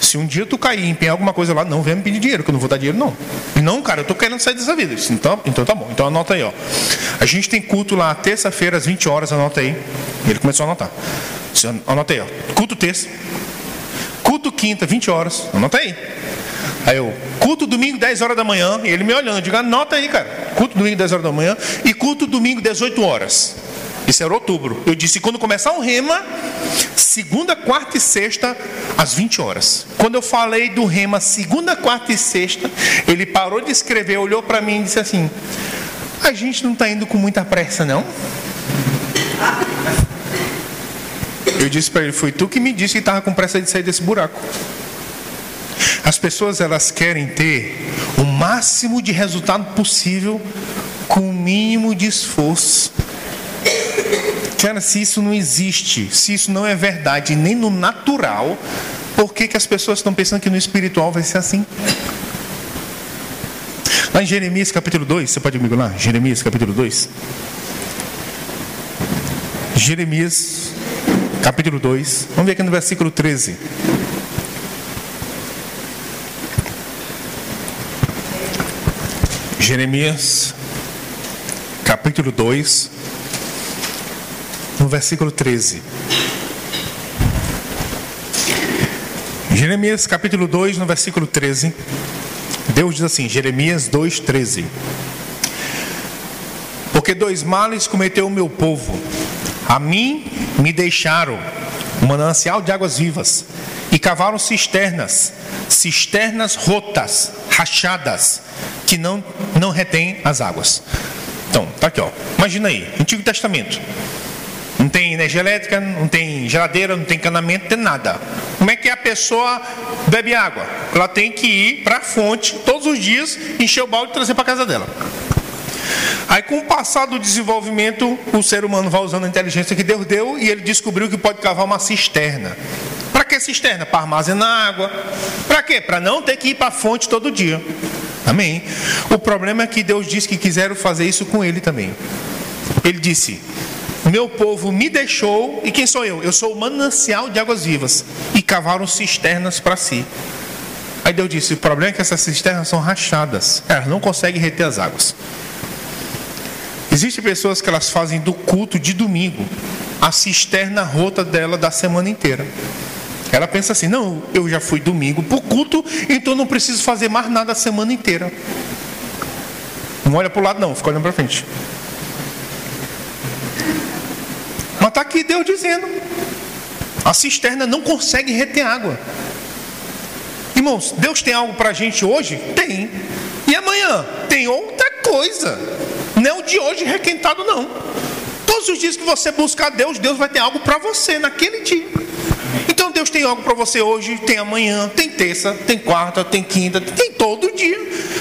Se um dia tu cair e empenhar alguma coisa lá, não venha me pedir dinheiro, que eu não vou dar dinheiro, não. E não, cara, eu tô querendo sair dessa vida. Disse, então, então tá bom. Então anota aí, ó. A gente tem culto lá terça-feira, às 20 horas, anota aí. Ele começou a anotar. Anota aí, ó. Culto terça. Culto quinta, 20 horas. Anota aí. Aí eu, culto domingo, 10 horas da manhã. Ele me olhando, digo, anota aí, cara. Culto domingo, 10 horas da manhã. E culto domingo, 18 horas. Isso era outubro. Eu disse, quando começar o rema, segunda, quarta e sexta, às 20 horas. Quando eu falei do rema, segunda, quarta e sexta, ele parou de escrever, olhou para mim e disse assim: A gente não está indo com muita pressa, não? Eu disse para ele: Foi tu que me disse que estava com pressa de sair desse buraco. As pessoas elas querem ter o máximo de resultado possível com o mínimo de esforço. Cara, se isso não existe, se isso não é verdade nem no natural, por que, que as pessoas estão pensando que no espiritual vai ser assim? Lá em Jeremias capítulo 2, você pode ir comigo lá? Jeremias capítulo 2. Jeremias capítulo 2. Vamos ver aqui no versículo 13. Jeremias capítulo 2, no versículo 13. Jeremias capítulo 2, no versículo 13. Deus diz assim, Jeremias 2, 13. Porque dois males cometeu o meu povo. A mim me deixaram manancial de águas vivas e cavaram cisternas, cisternas rotas, rachadas, que não, não retêm as águas. Então, tá aqui, ó. Imagina aí, Antigo Testamento. Não tem energia elétrica, não tem geladeira, não tem encanamento, não tem nada. Como é que a pessoa bebe água? Ela tem que ir para a fonte todos os dias, encher o balde e trazer para casa dela. Aí, com o passar do desenvolvimento, o ser humano vai usando a inteligência que Deus deu e ele descobriu que pode cavar uma cisterna. Para que cisterna? Para armazenar água. Para quê? Para não ter que ir para a fonte todo dia. Amém. O problema é que Deus disse que quiseram fazer isso com ele também. Ele disse: Meu povo me deixou, e quem sou eu? Eu sou o manancial de águas vivas, e cavaram cisternas para si. Aí Deus disse: O problema é que essas cisternas são rachadas, elas não conseguem reter as águas. Existem pessoas que elas fazem do culto de domingo a cisterna rota dela da semana inteira. Ela pensa assim: não, eu já fui domingo para o culto, então não preciso fazer mais nada a semana inteira. Não olha para o lado, não, fica olhando para frente. Mas está aqui Deus dizendo: a cisterna não consegue reter água. Irmãos, Deus tem algo para a gente hoje? Tem. E amanhã? Tem outra coisa. Não de hoje requentado, não. Todos os dias que você buscar Deus, Deus vai ter algo para você naquele dia. Então Deus tem algo para você hoje, tem amanhã, tem terça, tem quarta, tem quinta, tem todo dia.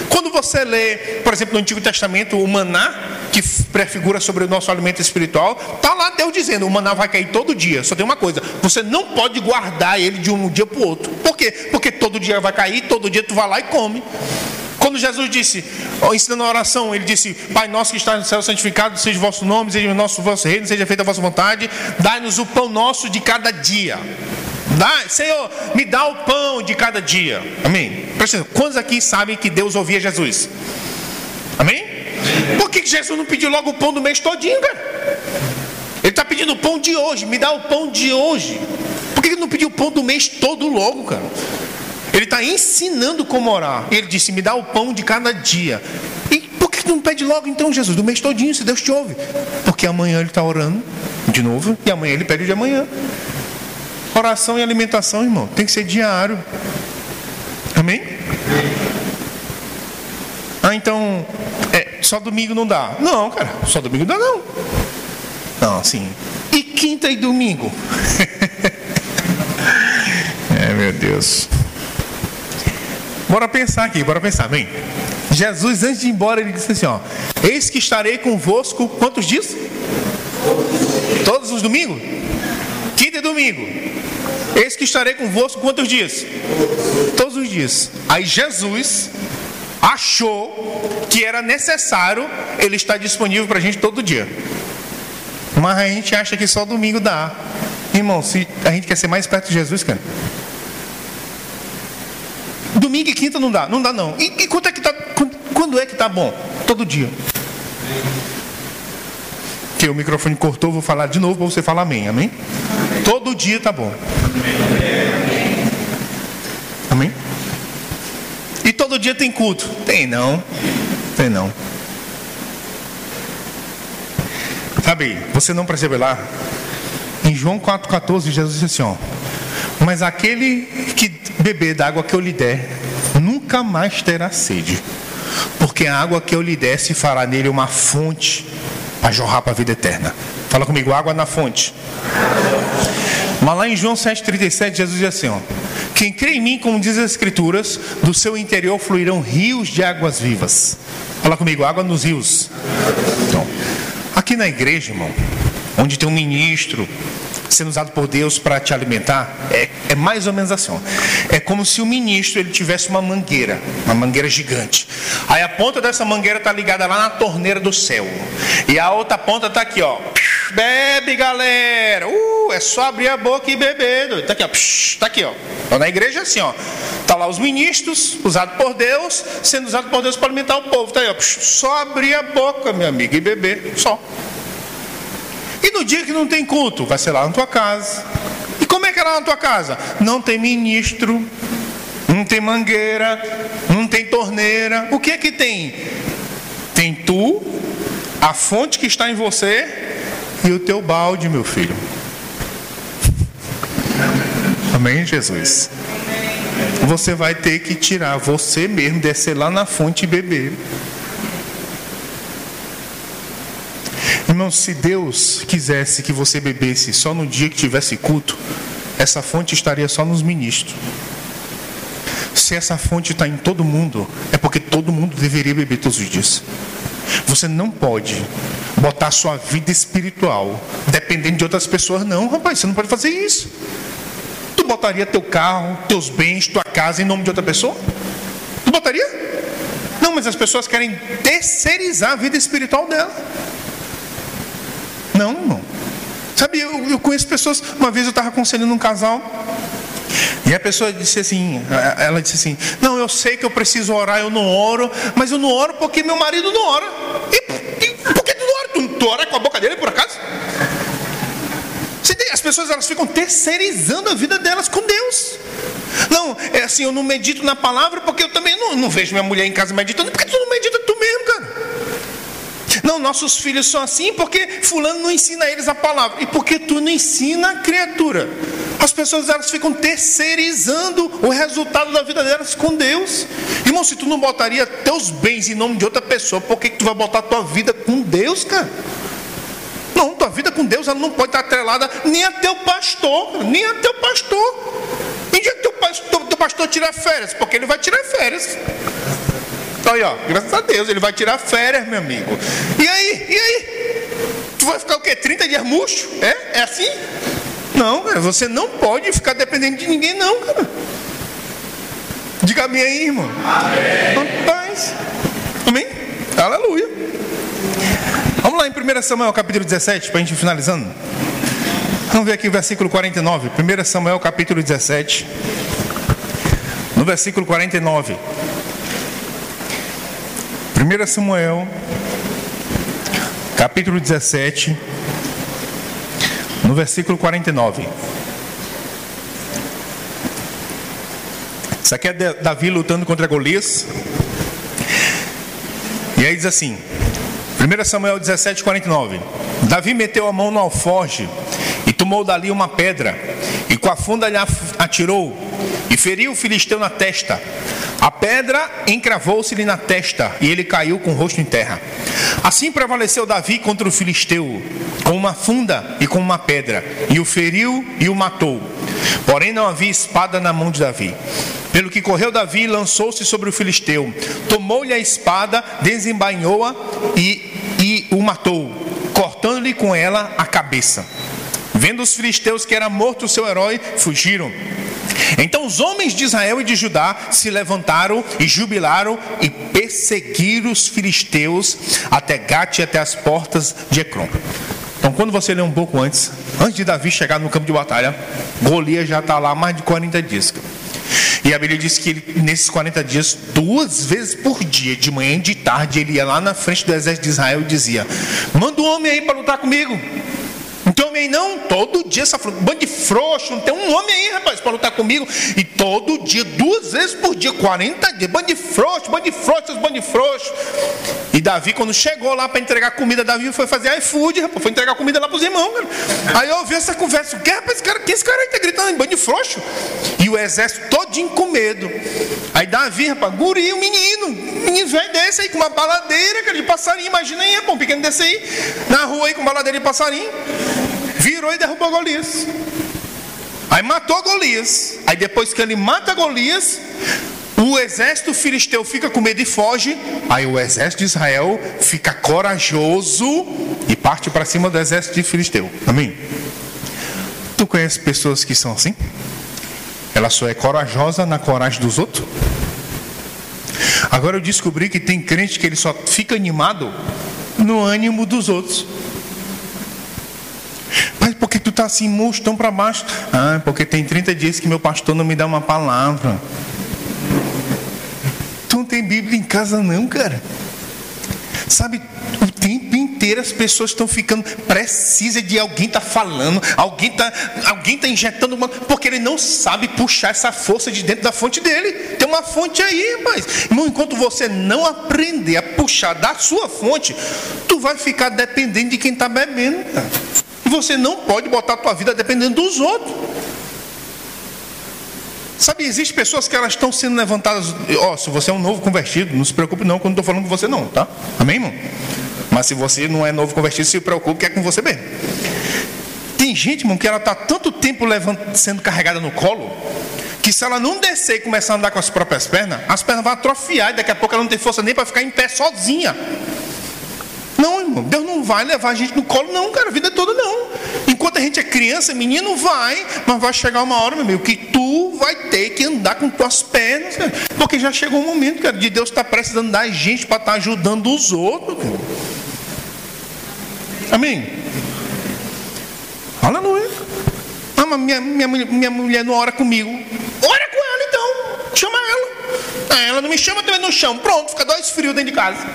Quando você lê, por exemplo, no Antigo Testamento, o maná, que prefigura sobre o nosso alimento espiritual, tá lá Deus dizendo, o maná vai cair todo dia. Só tem uma coisa, você não pode guardar ele de um dia para o outro. Por quê? Porque todo dia vai cair, todo dia tu vai lá e come. Quando Jesus disse, ensinando a oração, ele disse: Pai nosso que está no céu, santificado seja o vosso nome, seja o nosso vosso reino, seja feita a vossa vontade, dai-nos o pão nosso de cada dia. Dá, Senhor, me dá o pão de cada dia. Amém? Quantos aqui sabem que Deus ouvia Jesus? Amém? Por que Jesus não pediu logo o pão do mês todinho, cara? Ele está pedindo o pão de hoje, me dá o pão de hoje. Por que ele não pediu o pão do mês todo logo, cara? Ele está ensinando como orar. Ele disse: Me dá o pão de cada dia. E por que não pede logo então, Jesus, do mês todinho, se Deus te ouve? Porque amanhã ele está orando de novo e amanhã ele pede de amanhã. Oração e alimentação, irmão, tem que ser diário. Amém? Ah, então, é, só domingo não dá. Não, cara, só domingo dá não. Não, assim. E quinta e domingo? é, meu Deus. Bora pensar aqui, bora pensar, vem. Jesus, antes de ir embora, ele disse assim: ó, Eis que estarei convosco quantos dias? Todos os domingos? Quinta e domingo. Eis que estarei convosco quantos dias? Todos os dias. Aí Jesus achou que era necessário ele estar disponível para a gente todo dia. Mas a gente acha que só domingo dá. Irmão, se a gente quer ser mais perto de Jesus, cara. Domingo e quinta não dá, não dá não. E, e quando é que tá, quando, é que tá bom? Todo dia. Que o microfone cortou, vou falar de novo para você falar amém, amém? Todo dia tá bom. Amém? E todo dia tem culto? Tem não. Tem não. Sabe, você não percebe lá? Em João 4,14, Jesus disse assim: ó, Mas aquele que beber da água que eu lhe der, nunca mais terá sede, porque a água que eu lhe der se fará nele uma fonte a jorrar para a vida eterna. Fala comigo, água na fonte. Mas lá em João 7,37, Jesus diz assim: ó, Quem crê em mim, como diz as Escrituras, do seu interior fluirão rios de águas vivas. Fala comigo, água nos rios. Então, Aqui na igreja, irmão, onde tem um ministro sendo usado por Deus para te alimentar, é, é, mais ou menos assim. É como se o ministro ele tivesse uma mangueira, uma mangueira gigante. Aí a ponta dessa mangueira está ligada lá na torneira do céu. E a outra ponta está aqui, ó. Bebe, galera. Uh, é só abrir a boca e beber. Está aqui, ó. Está aqui, ó. Então, na igreja é assim, ó. Está lá os ministros, usados por Deus, sendo usados por Deus para alimentar o povo. Está aí, ó. Só abrir a boca, meu amigo, e beber. Só. E no dia que não tem culto, vai ser lá na tua casa. E como é que é lá na tua casa? Não tem ministro, não tem mangueira, não tem torneira. O que é que tem? Tem tu, a fonte que está em você e o teu balde, meu filho. Amém, Jesus? Você vai ter que tirar você mesmo, descer lá na fonte e beber. Irmão, se Deus quisesse que você bebesse só no dia que tivesse culto, essa fonte estaria só nos ministros. Se essa fonte está em todo mundo, é porque todo mundo deveria beber todos os dias. Você não pode botar sua vida espiritual dependendo de outras pessoas, não, rapaz, você não pode fazer isso. Tu botaria teu carro, teus bens, tua casa em nome de outra pessoa? Tu botaria? Não, mas as pessoas querem terceirizar a vida espiritual dela. Não, irmão. Sabe, eu, eu conheço pessoas. Uma vez eu estava aconselhando um casal. E a pessoa disse assim, ela disse assim, não, eu sei que eu preciso orar, eu não oro, mas eu não oro porque meu marido não ora. E, e por que tu não ora? Tu, tu ora com a boca dele por acaso? As pessoas elas ficam terceirizando a vida delas com Deus. Não, é assim, eu não medito na palavra porque eu também não, não vejo minha mulher em casa meditando, porque tu não medita tu mesmo, cara. Não, nossos filhos são assim porque fulano não ensina eles a palavra. E porque tu não ensina a criatura. As pessoas elas ficam terceirizando o resultado da vida delas com Deus. Irmão, se tu não botaria teus bens em nome de outra pessoa, por que, que tu vai botar tua vida com Deus, cara? Não, tua vida com Deus ela não pode estar atrelada nem a teu pastor, nem a teu pastor. Em dia que teu pastor, teu pastor tira férias, porque ele vai tirar férias. Aí, ó, graças a Deus, ele vai tirar férias, meu amigo. E aí? E aí? Tu vai ficar o quê? 30 dias murcho? É? É assim? Não, cara, você não pode ficar dependendo de ninguém, não, cara. Diga amém aí, irmão. Amém. Rapaz. Amém? Aleluia. Vamos lá em 1 Samuel capítulo 17, para a gente ir finalizando. Vamos ver aqui o versículo 49. 1 Samuel capítulo 17. No versículo 49. 1 Samuel, capítulo 17, no versículo 49. Isso aqui é Davi lutando contra Golias. E aí diz assim: 1 Samuel 17, 49. Davi meteu a mão no alforge e tomou dali uma pedra e com a funda lhe atirou e feriu o filisteu na testa. A pedra encravou-se-lhe na testa e ele caiu com o rosto em terra. Assim prevaleceu Davi contra o filisteu, com uma funda e com uma pedra, e o feriu e o matou. Porém, não havia espada na mão de Davi. Pelo que correu Davi, lançou-se sobre o filisteu, tomou-lhe a espada, desembainhou-a e, e o matou, cortando-lhe com ela a cabeça. Vendo os filisteus que era morto o seu herói, fugiram. Então os homens de Israel e de Judá se levantaram e jubilaram e perseguiram os filisteus até Gate e até as portas de Ecrón. Então, quando você lê um pouco antes, antes de Davi chegar no campo de batalha, Golias já está lá há mais de 40 dias. E a Bíblia diz que ele, nesses 40 dias, duas vezes por dia, de manhã e de tarde, ele ia lá na frente do exército de Israel e dizia: Manda um homem aí para lutar comigo. Tem homem aí não? Todo dia essa bando de frouxo, não tem um homem aí, rapaz, para lutar comigo. E todo dia, duas vezes por dia, 40 dias, bando de frouxo, bando de frouxo, bando de frouxo. E Davi, quando chegou lá para entregar comida, Davi foi fazer iFood, rapaz, foi entregar comida lá para os irmãos. Cara. Aí eu ouvi essa conversa, o que, rapaz, cara, que esse cara aí tá gritando, bando de frouxo? E o exército todinho com medo. Aí Davi, rapaz, guri, um menino, um menino velho desse aí, com uma baladeira, cara, de passarinho, imagina aí, rapaz, um pequeno desse aí, na rua aí, com baladeira de passarinho virou e derrubou Golias. Aí matou Golias. Aí depois que ele mata Golias, o exército filisteu fica com medo e foge. Aí o exército de Israel fica corajoso e parte para cima do exército de filisteu. Amém? Tu conhece pessoas que são assim? Ela só é corajosa na coragem dos outros? Agora eu descobri que tem crente que ele só fica animado no ânimo dos outros. Mas por que tu está assim, murcho, tão para baixo? Ah, porque tem 30 dias que meu pastor não me dá uma palavra. Tu não tem Bíblia em casa, não, cara. Sabe, o tempo inteiro as pessoas estão ficando precisas de alguém tá falando, alguém tá, alguém tá injetando uma, porque ele não sabe puxar essa força de dentro da fonte dele. Tem uma fonte aí, rapaz. Irmão, enquanto você não aprender a puxar da sua fonte, tu vai ficar dependendo de quem está bebendo. Cara. Você não pode botar a tua vida dependendo dos outros. Sabe, existem pessoas que elas estão sendo levantadas. Ó, oh, se você é um novo convertido, não se preocupe não, quando estou falando com você não, tá? Amém, irmão? Mas se você não é novo convertido, se preocupe que é com você mesmo. Tem gente, irmão, que ela está tanto tempo levant... sendo carregada no colo, que se ela não descer e começar a andar com as próprias pernas, as pernas vão atrofiar e daqui a pouco ela não tem força nem para ficar em pé sozinha. Não, irmão, Deus não vai levar a gente no colo, não, cara, a vida toda não. Enquanto a gente é criança, menino, vai, mas vai chegar uma hora, meu amigo, que tu vai ter que andar com tuas pernas, cara, porque já chegou um momento, cara, de Deus estar tá precisando dar gente para estar tá ajudando os outros. Cara. Amém? Aleluia. Ah, mas minha, minha, minha mulher não ora comigo. Ora com ela então, chama ela. Ah, ela não me chama, também não chama. Pronto, fica dois frios dentro de casa.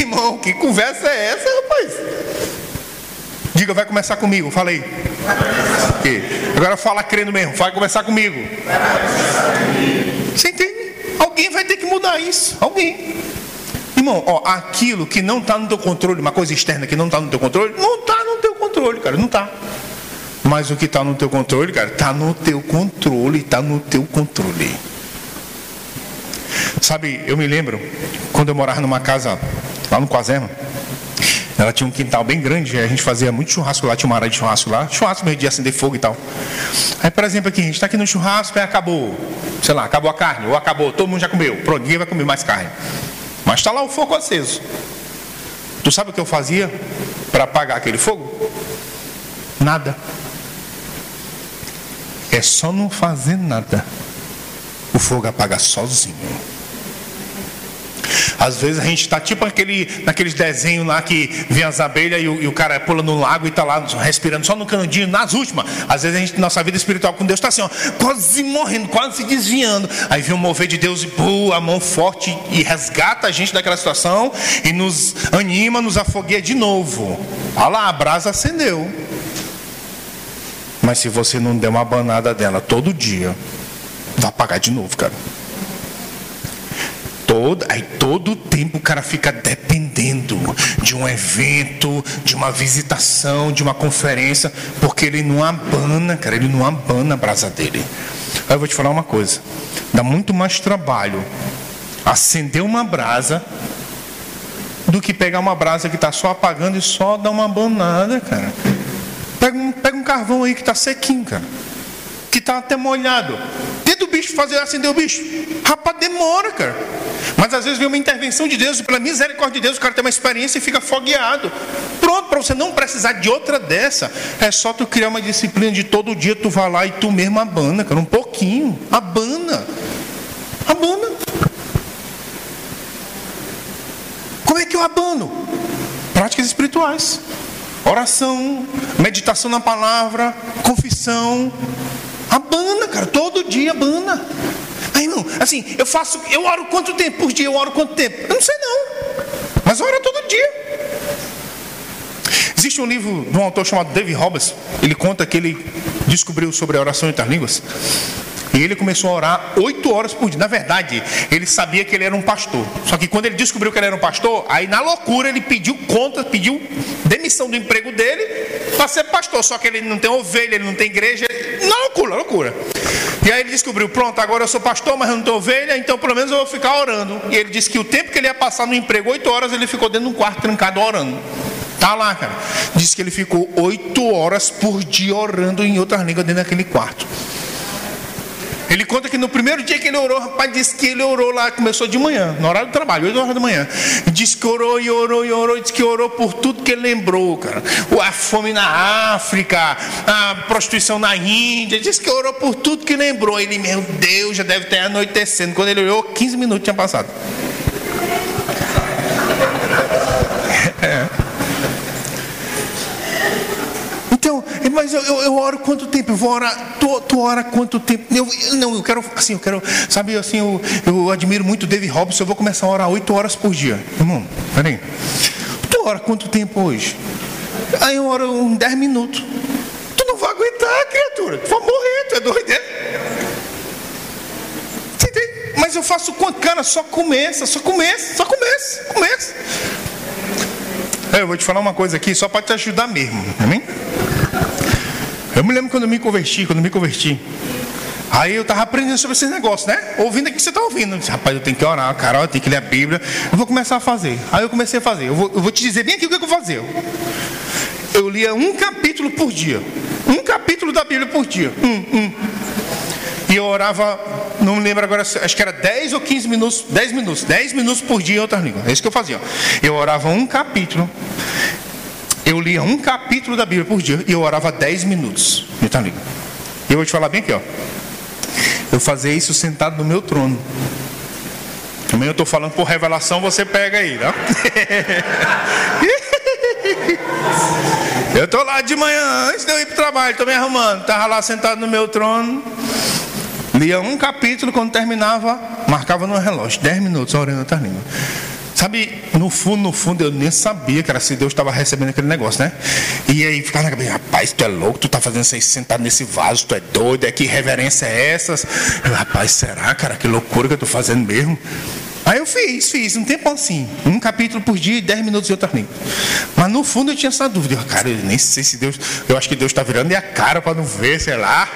Irmão, que conversa é essa, rapaz? Diga, vai começar comigo, fala aí. Agora fala crendo mesmo, vai começar comigo. Você entende? Alguém vai ter que mudar isso. Alguém. Irmão, ó, aquilo que não está no teu controle, uma coisa externa que não está no teu controle, não está no teu controle, cara, não está. Mas o que está no teu controle, cara, está no teu controle, está no teu controle. Sabe, eu me lembro quando eu morava numa casa lá no Quasema. Ela tinha um quintal bem grande, a gente fazia muito churrasco lá, tinha uma área de churrasco lá, churrasco meio de acender fogo e tal. Aí, por exemplo, aqui, a gente está aqui no churrasco e acabou, sei lá, acabou a carne, ou acabou, todo mundo já comeu, pronto, ninguém vai comer mais carne. Mas está lá o fogo aceso. Tu sabe o que eu fazia para apagar aquele fogo? Nada. É só não fazer nada. O fogo apaga sozinho. Às vezes a gente está tipo aquele, naqueles desenhos lá que vem as abelhas e o, e o cara pula no lago e está lá respirando só no canudinho, nas últimas. Às vezes a gente, nossa vida espiritual com Deus está assim, ó, quase morrendo, quase se desviando. Aí vem o mover de Deus e pô, a mão forte e resgata a gente daquela situação e nos anima, nos afogueia de novo. Olha lá, a brasa acendeu. Mas se você não der uma banada dela todo dia, vai apagar de novo, cara. Todo, aí todo o tempo o cara fica dependendo de um evento, de uma visitação, de uma conferência, porque ele não abana, cara, ele não abana a brasa dele. Aí eu vou te falar uma coisa: dá muito mais trabalho acender uma brasa do que pegar uma brasa que está só apagando e só dar uma abanada, cara. Pega um, pega um carvão aí que está sequinho, cara. Que está até molhado. Tenta o bicho fazer acender o bicho. Rapaz, demora, cara. Mas às vezes vem uma intervenção de Deus, e pela misericórdia de Deus, o cara tem uma experiência e fica fogueado. Pronto, para você não precisar de outra dessa, é só tu criar uma disciplina de todo dia tu vai lá e tu mesmo abana, cara. Um pouquinho. Abana. Abana. Como é que eu abano? Práticas espirituais. Oração, meditação na palavra, confissão. Abana, cara, todo dia abana. Aí não, assim, eu faço, eu oro quanto tempo por dia? Eu oro quanto tempo? Eu não sei não. Mas ora todo dia. Existe um livro de um autor chamado David Roberts. Ele conta que ele descobriu sobre a oração entre as línguas. E ele começou a orar oito horas por dia. Na verdade, ele sabia que ele era um pastor. Só que quando ele descobriu que ele era um pastor, aí na loucura ele pediu conta, pediu demissão do emprego dele para ser pastor. Só que ele não tem ovelha, ele não tem igreja. Na loucura, loucura. E aí ele descobriu: pronto, agora eu sou pastor, mas eu não tenho ovelha, então pelo menos eu vou ficar orando. E ele disse que o tempo que ele ia passar no emprego, oito horas, ele ficou dentro de um quarto trancado orando. Tá lá, cara. Diz que ele ficou oito horas por dia orando em outras línguas dentro daquele quarto. Ele conta que no primeiro dia que ele orou, rapaz, disse que ele orou lá, começou de manhã, no horário do trabalho, 8 horas da manhã. Disse que orou e orou e orou, disse que orou por tudo que ele lembrou, cara. A fome na África, a prostituição na Índia, disse que orou por tudo que lembrou. Ele, meu Deus, já deve estar anoitecendo. Quando ele orou, 15 minutos tinha passado. É. Então, mas eu, eu, eu, oro quanto tempo? Eu vou orar, tu, tu ora quanto tempo? Eu, não, eu quero, assim, eu quero, sabe, assim, eu, eu admiro muito o David Robson, eu vou começar a orar oito horas por dia. Irmão, peraí. Tu ora quanto tempo hoje? Aí eu oro uns dez minutos. Tu não vai aguentar, criatura. Tu vai morrer, tu é doido? Mas eu faço quanto? Cara, só começa, só começa, só começa, começa. Eu vou te falar uma coisa aqui, só para te ajudar mesmo, amém? Eu me lembro quando eu me converti, quando eu me converti. Aí eu estava aprendendo sobre esses negócios, né? Ouvindo aqui que você está ouvindo. Disse, Rapaz, eu tenho que orar, Carol, eu tenho que ler a Bíblia. Eu vou começar a fazer. Aí eu comecei a fazer. Eu vou, eu vou te dizer bem aqui o que eu vou fazer. Eu lia um capítulo por dia. Um capítulo da Bíblia por dia. Um, um. E eu orava, não me lembro agora, acho que era 10 ou 15 minutos, 10 minutos, 10 minutos por dia em outras línguas. É isso que eu fazia. Eu orava um capítulo. Eu lia um capítulo da Bíblia por dia e eu orava 10 minutos em outra língua. E eu vou te falar bem aqui, ó. Eu fazia isso sentado no meu trono. Também eu estou falando por revelação, você pega aí, tá? Eu estou lá de manhã, antes de eu ir para o trabalho, estou me arrumando. Estava lá sentado no meu trono. Lia um capítulo, quando terminava, marcava no relógio, 10 minutos orando outra língua. Sabe, no fundo, no fundo, eu nem sabia era se Deus estava recebendo aquele negócio, né? E aí ficava na cabeça, rapaz, tu é louco, tu tá fazendo isso aí sentado nesse vaso, tu é doido, é que reverência é essas? Rapaz, será, cara, que loucura que eu tô fazendo mesmo? Aí eu fiz, fiz, um tempo assim, um capítulo por dia e dez minutos outra língua. Mas no fundo eu tinha essa dúvida, eu, cara, eu nem sei se Deus, eu acho que Deus está virando a cara para não ver, sei lá.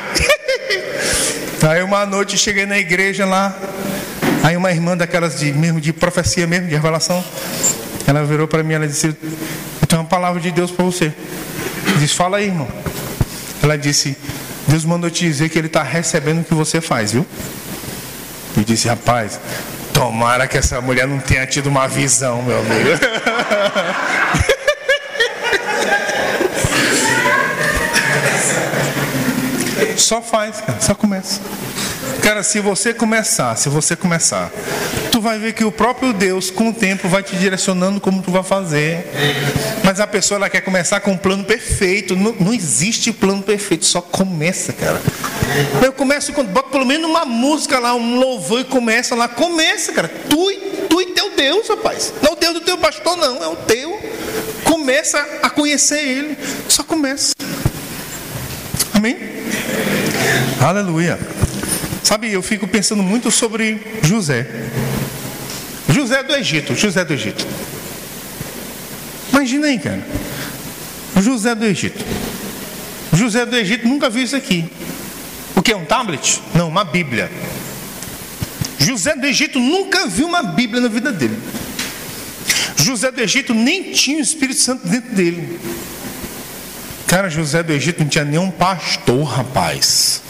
Aí uma noite cheguei na igreja lá, aí uma irmã daquelas de mesmo de profecia mesmo, de revelação, ela virou para mim, ela disse, eu tenho uma palavra de Deus para você. Disse, fala aí, irmão. Ela disse, Deus mandou te dizer que Ele está recebendo o que você faz, viu? E disse, rapaz, tomara que essa mulher não tenha tido uma visão, meu amigo. Só faz, cara, só começa. Cara, se você começar, se você começar, tu vai ver que o próprio Deus, com o tempo, vai te direcionando como tu vai fazer. Mas a pessoa ela quer começar com um plano perfeito. Não, não existe plano perfeito, só começa, cara. Eu começo quando bota pelo menos uma música lá, um louvor e começa lá. Começa, cara. Tu, tu e teu Deus, rapaz. Não é o Deus do teu pastor, não, é o teu. Começa a conhecer Ele. Só começa. Amém? Aleluia. Sabe, eu fico pensando muito sobre José. José do Egito, José do Egito. Imagina aí, cara. José do Egito. José do Egito nunca viu isso aqui. O que é um tablet? Não, uma Bíblia. José do Egito nunca viu uma Bíblia na vida dele. José do Egito nem tinha o Espírito Santo dentro dele. Cara, José do Egito não tinha nenhum pastor, rapaz.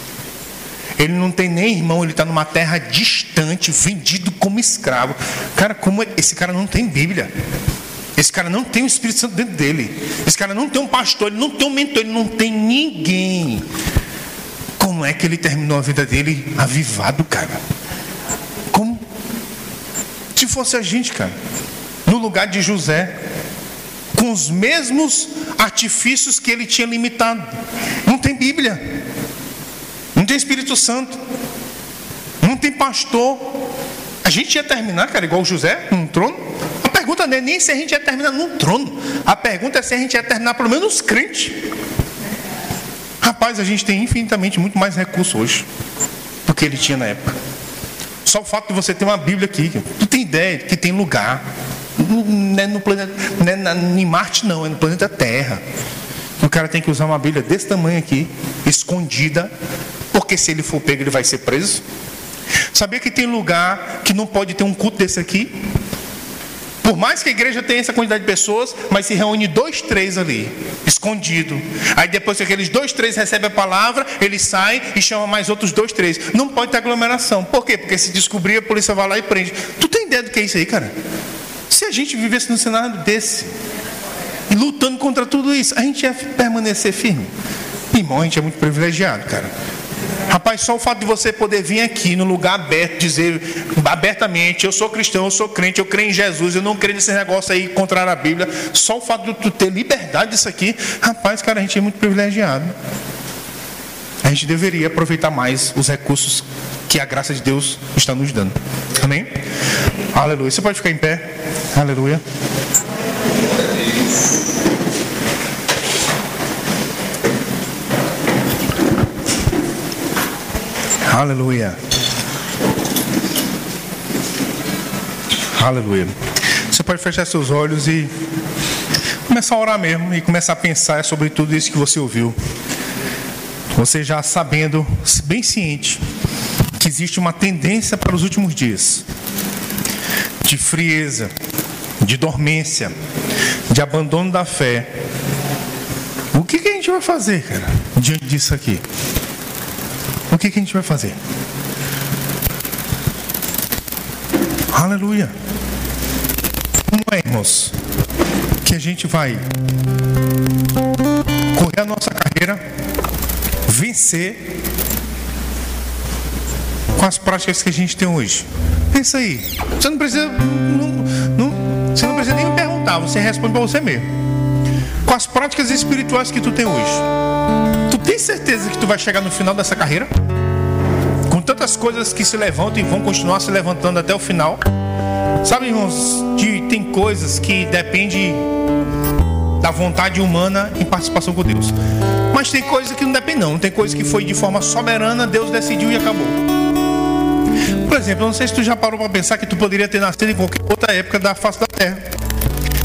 Ele não tem nem irmão, ele está numa terra distante, vendido como escravo. Cara, como é? esse cara não tem Bíblia? Esse cara não tem o Espírito Santo dentro dele. Esse cara não tem um pastor, ele não tem um mentor, ele não tem ninguém. Como é que ele terminou a vida dele avivado, cara? Como? Se fosse a gente, cara, no lugar de José, com os mesmos artifícios que ele tinha limitado. Não tem Bíblia. Não tem Espírito Santo. Não tem pastor. A gente ia terminar, cara, igual José, num trono. A pergunta não é nem se a gente ia terminar num trono. A pergunta é se a gente ia terminar pelo menos crente. Rapaz, a gente tem infinitamente muito mais recursos hoje do que ele tinha na época. Só o fato de você ter uma Bíblia aqui, tu tem ideia que tem lugar. Não é no planeta, não é em Marte não, é no planeta Terra. O cara tem que usar uma Bíblia desse tamanho aqui, escondida, porque se ele for pego, ele vai ser preso. Sabia que tem lugar que não pode ter um culto desse aqui? Por mais que a igreja tenha essa quantidade de pessoas, mas se reúne dois, três ali, escondido. Aí depois que aqueles dois, três recebem a palavra, eles saem e chamam mais outros dois, três. Não pode ter aglomeração. Por quê? Porque se descobrir, a polícia vai lá e prende. Tu tem ideia do que é isso aí, cara? Se a gente vivesse num cenário desse, lutando contra tudo isso, a gente ia permanecer firme. Irmão, a gente é muito privilegiado, cara. Rapaz, só o fato de você poder vir aqui no lugar aberto, dizer abertamente: Eu sou cristão, eu sou crente, eu creio em Jesus, eu não creio nesse negócio aí contrário à Bíblia. Só o fato de tu ter liberdade disso aqui, rapaz, cara, a gente é muito privilegiado. A gente deveria aproveitar mais os recursos que a graça de Deus está nos dando. Amém? Aleluia. Você pode ficar em pé. Aleluia. Aleluia. Aleluia. Você pode fechar seus olhos e começar a orar mesmo e começar a pensar sobre tudo isso que você ouviu. Você já sabendo, bem ciente, que existe uma tendência para os últimos dias de frieza, de dormência, de abandono da fé. O que, que a gente vai fazer, cara, diante disso aqui? Que, que a gente vai fazer? Aleluia. Como é, irmãos, que a gente vai correr a nossa carreira, vencer com as práticas que a gente tem hoje? Pensa aí. Você não precisa, não, não, você não precisa nem perguntar, você responde para você mesmo. Com as práticas espirituais que tu tem hoje tem certeza que tu vai chegar no final dessa carreira? Tantas coisas que se levantam e vão continuar se levantando até o final. Sabe, irmãos, tem coisas que dependem da vontade humana em participação com Deus. Mas tem coisas que não dependem, não. Tem coisas que foi de forma soberana, Deus decidiu e acabou. Por exemplo, eu não sei se tu já parou para pensar que tu poderia ter nascido em qualquer outra época da face da terra.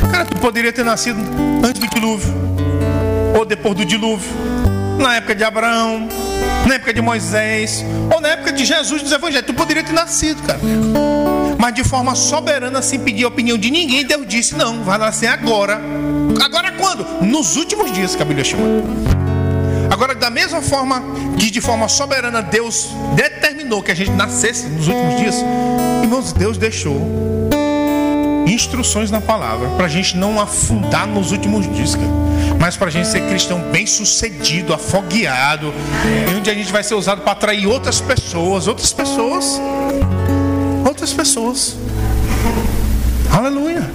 Cara, tu poderia ter nascido antes do dilúvio, ou depois do dilúvio, na época de Abraão, na época de Moisés, ou na época de Jesus dos Evangelhos. Tu poderia ter nascido, cara. Mas de forma soberana, sem pedir a opinião de ninguém, Deus disse: não, vai nascer agora. Agora quando? Nos últimos dias que a Bíblia chama. Agora, da mesma forma que de forma soberana Deus determinou que a gente nascesse nos últimos dias, irmãos, Deus deixou instruções na palavra para a gente não afundar nos últimos dias, cara mas para a gente ser cristão bem sucedido, afogueado, e onde a gente vai ser usado para atrair outras pessoas, outras pessoas, outras pessoas. Aleluia.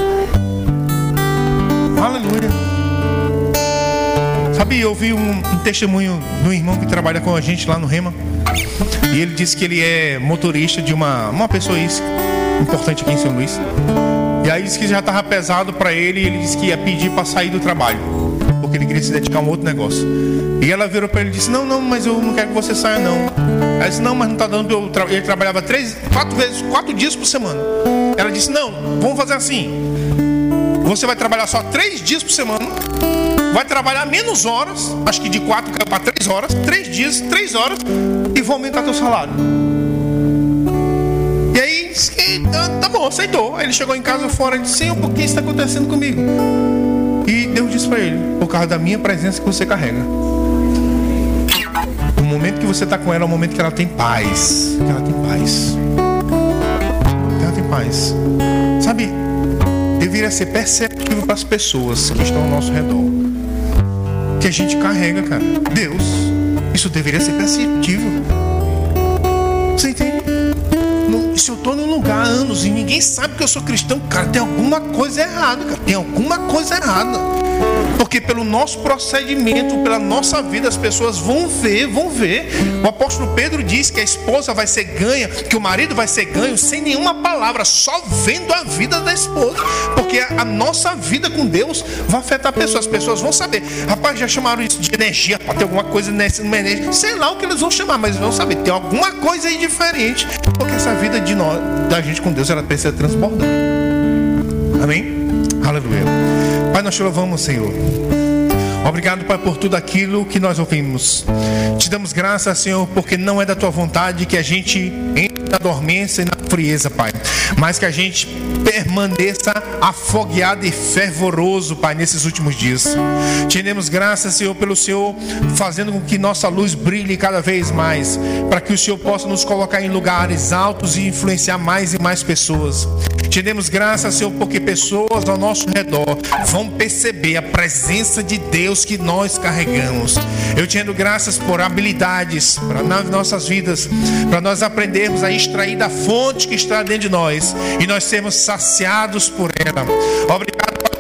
Aleluia. Sabe, eu vi um, um testemunho do irmão que trabalha com a gente lá no Rema. E ele disse que ele é motorista de uma, uma pessoa importante aqui em São Luís. E aí disse que já estava pesado para ele e ele disse que ia pedir para sair do trabalho porque ele queria se dedicar a um outro negócio. E ela virou para ele e disse: Não, não, mas eu não quero que você saia, não. Ela disse: Não, mas não está dando. Tra... Ele trabalhava três, quatro vezes, quatro dias por semana. Ela disse: Não, vamos fazer assim. Você vai trabalhar só três dias por semana. Vai trabalhar menos horas, acho que de quatro para três horas, três dias, três horas, e vou aumentar teu salário. E aí, tá, tá bom, aceitou. Aí ele chegou em casa fora e disse: Senhor, por que está acontecendo comigo? E Deus disse para ele: Por causa da minha presença que você carrega. O momento que você está com ela é o momento que ela tem paz. Que ela tem paz. Que ela tem paz. Sabe, deveria ser perceptível para as pessoas que estão ao nosso redor. Que a gente carrega, cara. Deus. Isso deveria ser perceptível. Se eu estou num lugar há anos e ninguém sabe que eu sou cristão, cara, tem alguma coisa errada, cara. Tem alguma coisa errada. Porque pelo nosso procedimento, pela nossa vida, as pessoas vão ver, vão ver. O apóstolo Pedro diz que a esposa vai ser ganha, que o marido vai ser ganho sem nenhuma palavra, só vendo a vida da esposa. Porque a nossa vida com Deus vai afetar pessoas. As pessoas vão saber. Rapaz, já chamaram isso de energia, pode ter alguma coisa nessa energia. Sei lá o que eles vão chamar, mas vão saber. Tem alguma coisa aí diferente. Porque essa vida de nós, da gente com Deus, ela precisa transbordar. Amém? Aleluia. Nós te louvamos, Senhor. Obrigado, Pai, por tudo aquilo que nós ouvimos. Te damos graças, Senhor, porque não é da tua vontade que a gente entre na dormência e na frieza, Pai, mas que a gente permaneça afogueado e fervoroso, Pai, nesses últimos dias. Te graças, Senhor, pelo Senhor fazendo com que nossa luz brilhe cada vez mais, para que o Senhor possa nos colocar em lugares altos e influenciar mais e mais pessoas. Te graças, Senhor, porque pessoas ao nosso redor vão perceber a presença de Deus que nós carregamos. Eu te rendo graças por habilidades para nossas vidas, para nós aprendermos a extrair da fonte que está dentro de nós e nós sermos saciados por ela. Obrigado, Pai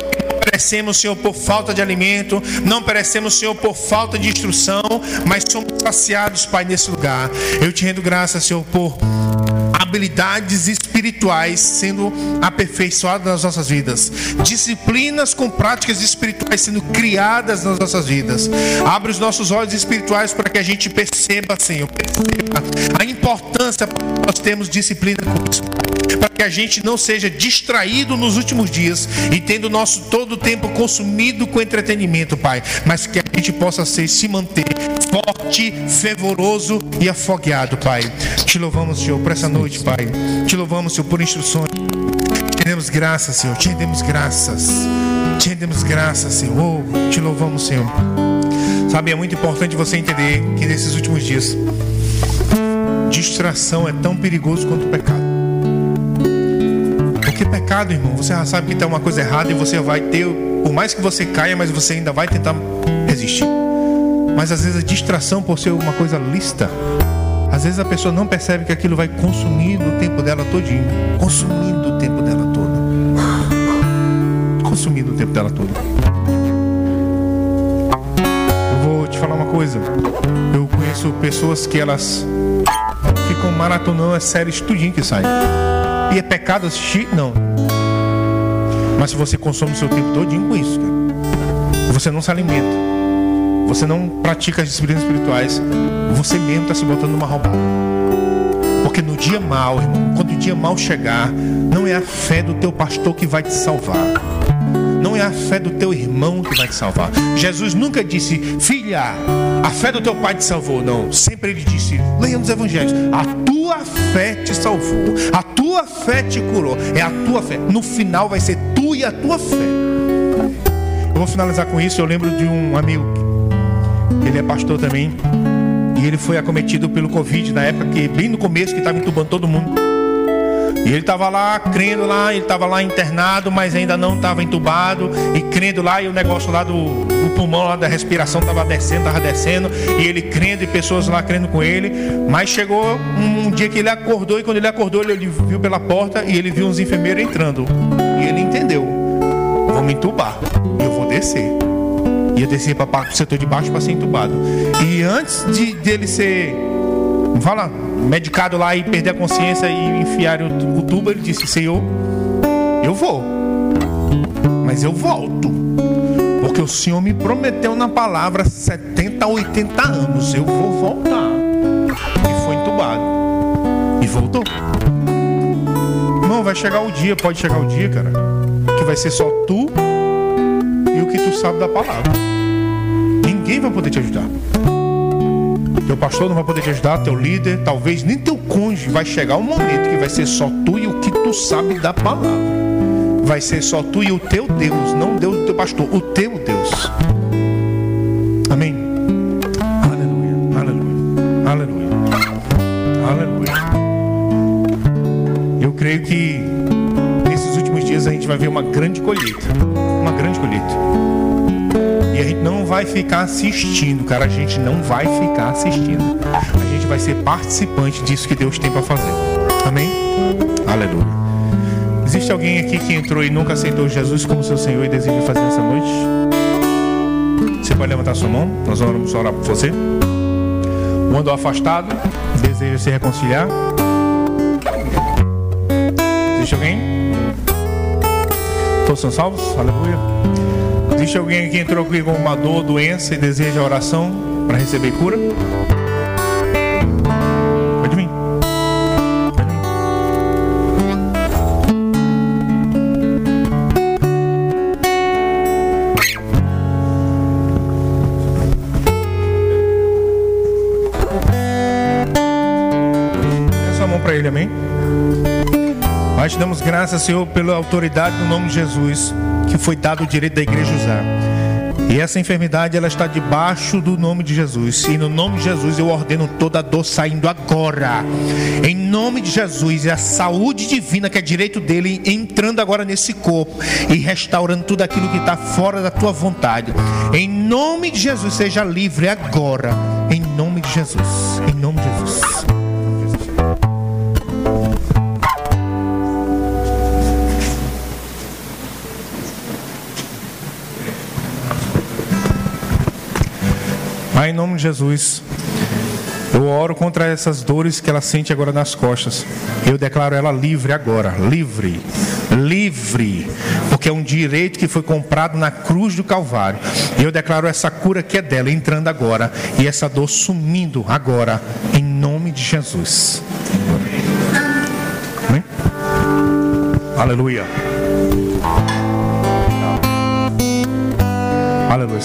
perecemos, Senhor, por falta de alimento, não perecemos, Senhor, por falta de instrução, mas somos saciados, Pai, nesse lugar. Eu te rendo graças, Senhor, por habilidades espirituais sendo aperfeiçoadas nas nossas vidas, disciplinas com práticas espirituais sendo criadas nas nossas vidas. Abre os nossos olhos espirituais para que a gente perceba, Senhor, perceba a importância que nós temos disciplina com isso para que a gente não seja distraído nos últimos dias e tendo nosso todo o tempo consumido com entretenimento, Pai, mas que a gente possa ser, se manter forte, fervoroso e afogueado, Pai. Te louvamos, Senhor, por essa noite, Pai. Te louvamos, Senhor, por instruções. Te demos graças, Senhor. Te rendemos graças. Te rendemos graças, Senhor. Te louvamos, Senhor. Sabe, é muito importante você entender que nesses últimos dias, distração é tão perigoso quanto o pecado. Porque pecado, irmão, você já sabe que tem uma coisa errada e você vai ter, por mais que você caia, mas você ainda vai tentar resistir. Mas às vezes a distração por ser uma coisa lista, às vezes a pessoa não percebe que aquilo vai consumindo o tempo dela todinho, consumindo o tempo dela todo. Consumindo o tempo dela todo. Eu vou te falar uma coisa. Eu conheço pessoas que elas ficam maratonando as séries tudinho que sai. E é pecado assistir? Não. Mas se você consome o seu tempo todinho com isso, cara, você não se alimenta, você não pratica as disciplinas espirituais, você mesmo está se botando numa roubada. Porque no dia mal, irmão, quando o dia mal chegar, não é a fé do teu pastor que vai te salvar. Não é a fé do teu irmão que vai te salvar. Jesus nunca disse, filha, a fé do teu pai te salvou. Não. Sempre ele disse, leia nos evangelhos, a tua fé te salvou. A tua fé te curou. É a tua fé. No final vai ser tu e a tua fé. Eu vou finalizar com isso. Eu lembro de um amigo, ele é pastor também. E ele foi acometido pelo Covid na época que, bem no começo, que estava entubando todo mundo. E ele estava lá crendo lá, ele estava lá internado, mas ainda não estava entubado. E crendo lá, e o negócio lá do, do pulmão, lá da respiração, estava descendo, estava descendo. E ele crendo, e pessoas lá crendo com ele. Mas chegou um, um dia que ele acordou, e quando ele acordou, ele viu pela porta e ele viu uns enfermeiros entrando. E ele entendeu: vou me entubar, eu vou descer. Ia descer para o setor de baixo para ser entubado. E antes de dele ser fala, medicado lá e perder a consciência e enfiar o, o tubo, ele disse: Senhor, eu vou, mas eu volto, porque o Senhor me prometeu na palavra 70 a 80 anos, eu vou voltar. E foi entubado, e voltou. Irmão, vai chegar o dia, pode chegar o dia, cara, que vai ser só tu sabe da palavra. Ninguém vai poder te ajudar. Teu pastor não vai poder te ajudar, teu líder, talvez nem teu cônjuge. Vai chegar um momento que vai ser só tu e o que tu sabe da palavra. Vai ser só tu e o teu Deus, não Deus do teu pastor, o teu Deus. Dias a gente vai ver uma grande colheita. Uma grande colheita. E a gente não vai ficar assistindo, cara. A gente não vai ficar assistindo. A gente vai ser participante disso que Deus tem para fazer. Amém? Aleluia. Existe alguém aqui que entrou e nunca aceitou Jesus como seu Senhor e deseja fazer essa noite? Você pode levantar sua mão, nós vamos orar por você. Andou afastado, deseja se reconciliar. Existe alguém? São salvos? Aleluia. Existe alguém que entrou aqui com uma dor, doença e deseja oração para receber cura? Graças, Senhor, pela autoridade no nome de Jesus que foi dado o direito da igreja usar. E essa enfermidade ela está debaixo do nome de Jesus. E no nome de Jesus eu ordeno toda dor saindo agora. Em nome de Jesus, é a saúde divina que é direito dele entrando agora nesse corpo e restaurando tudo aquilo que está fora da tua vontade. Em nome de Jesus, seja livre agora. Em nome de Jesus. Em nome de Jesus. Pai, em nome de Jesus, eu oro contra essas dores que ela sente agora nas costas. Eu declaro ela livre agora, livre, livre, porque é um direito que foi comprado na cruz do Calvário. E eu declaro essa cura que é dela entrando agora e essa dor sumindo agora, em nome de Jesus. Amém? Aleluia. Aleluia.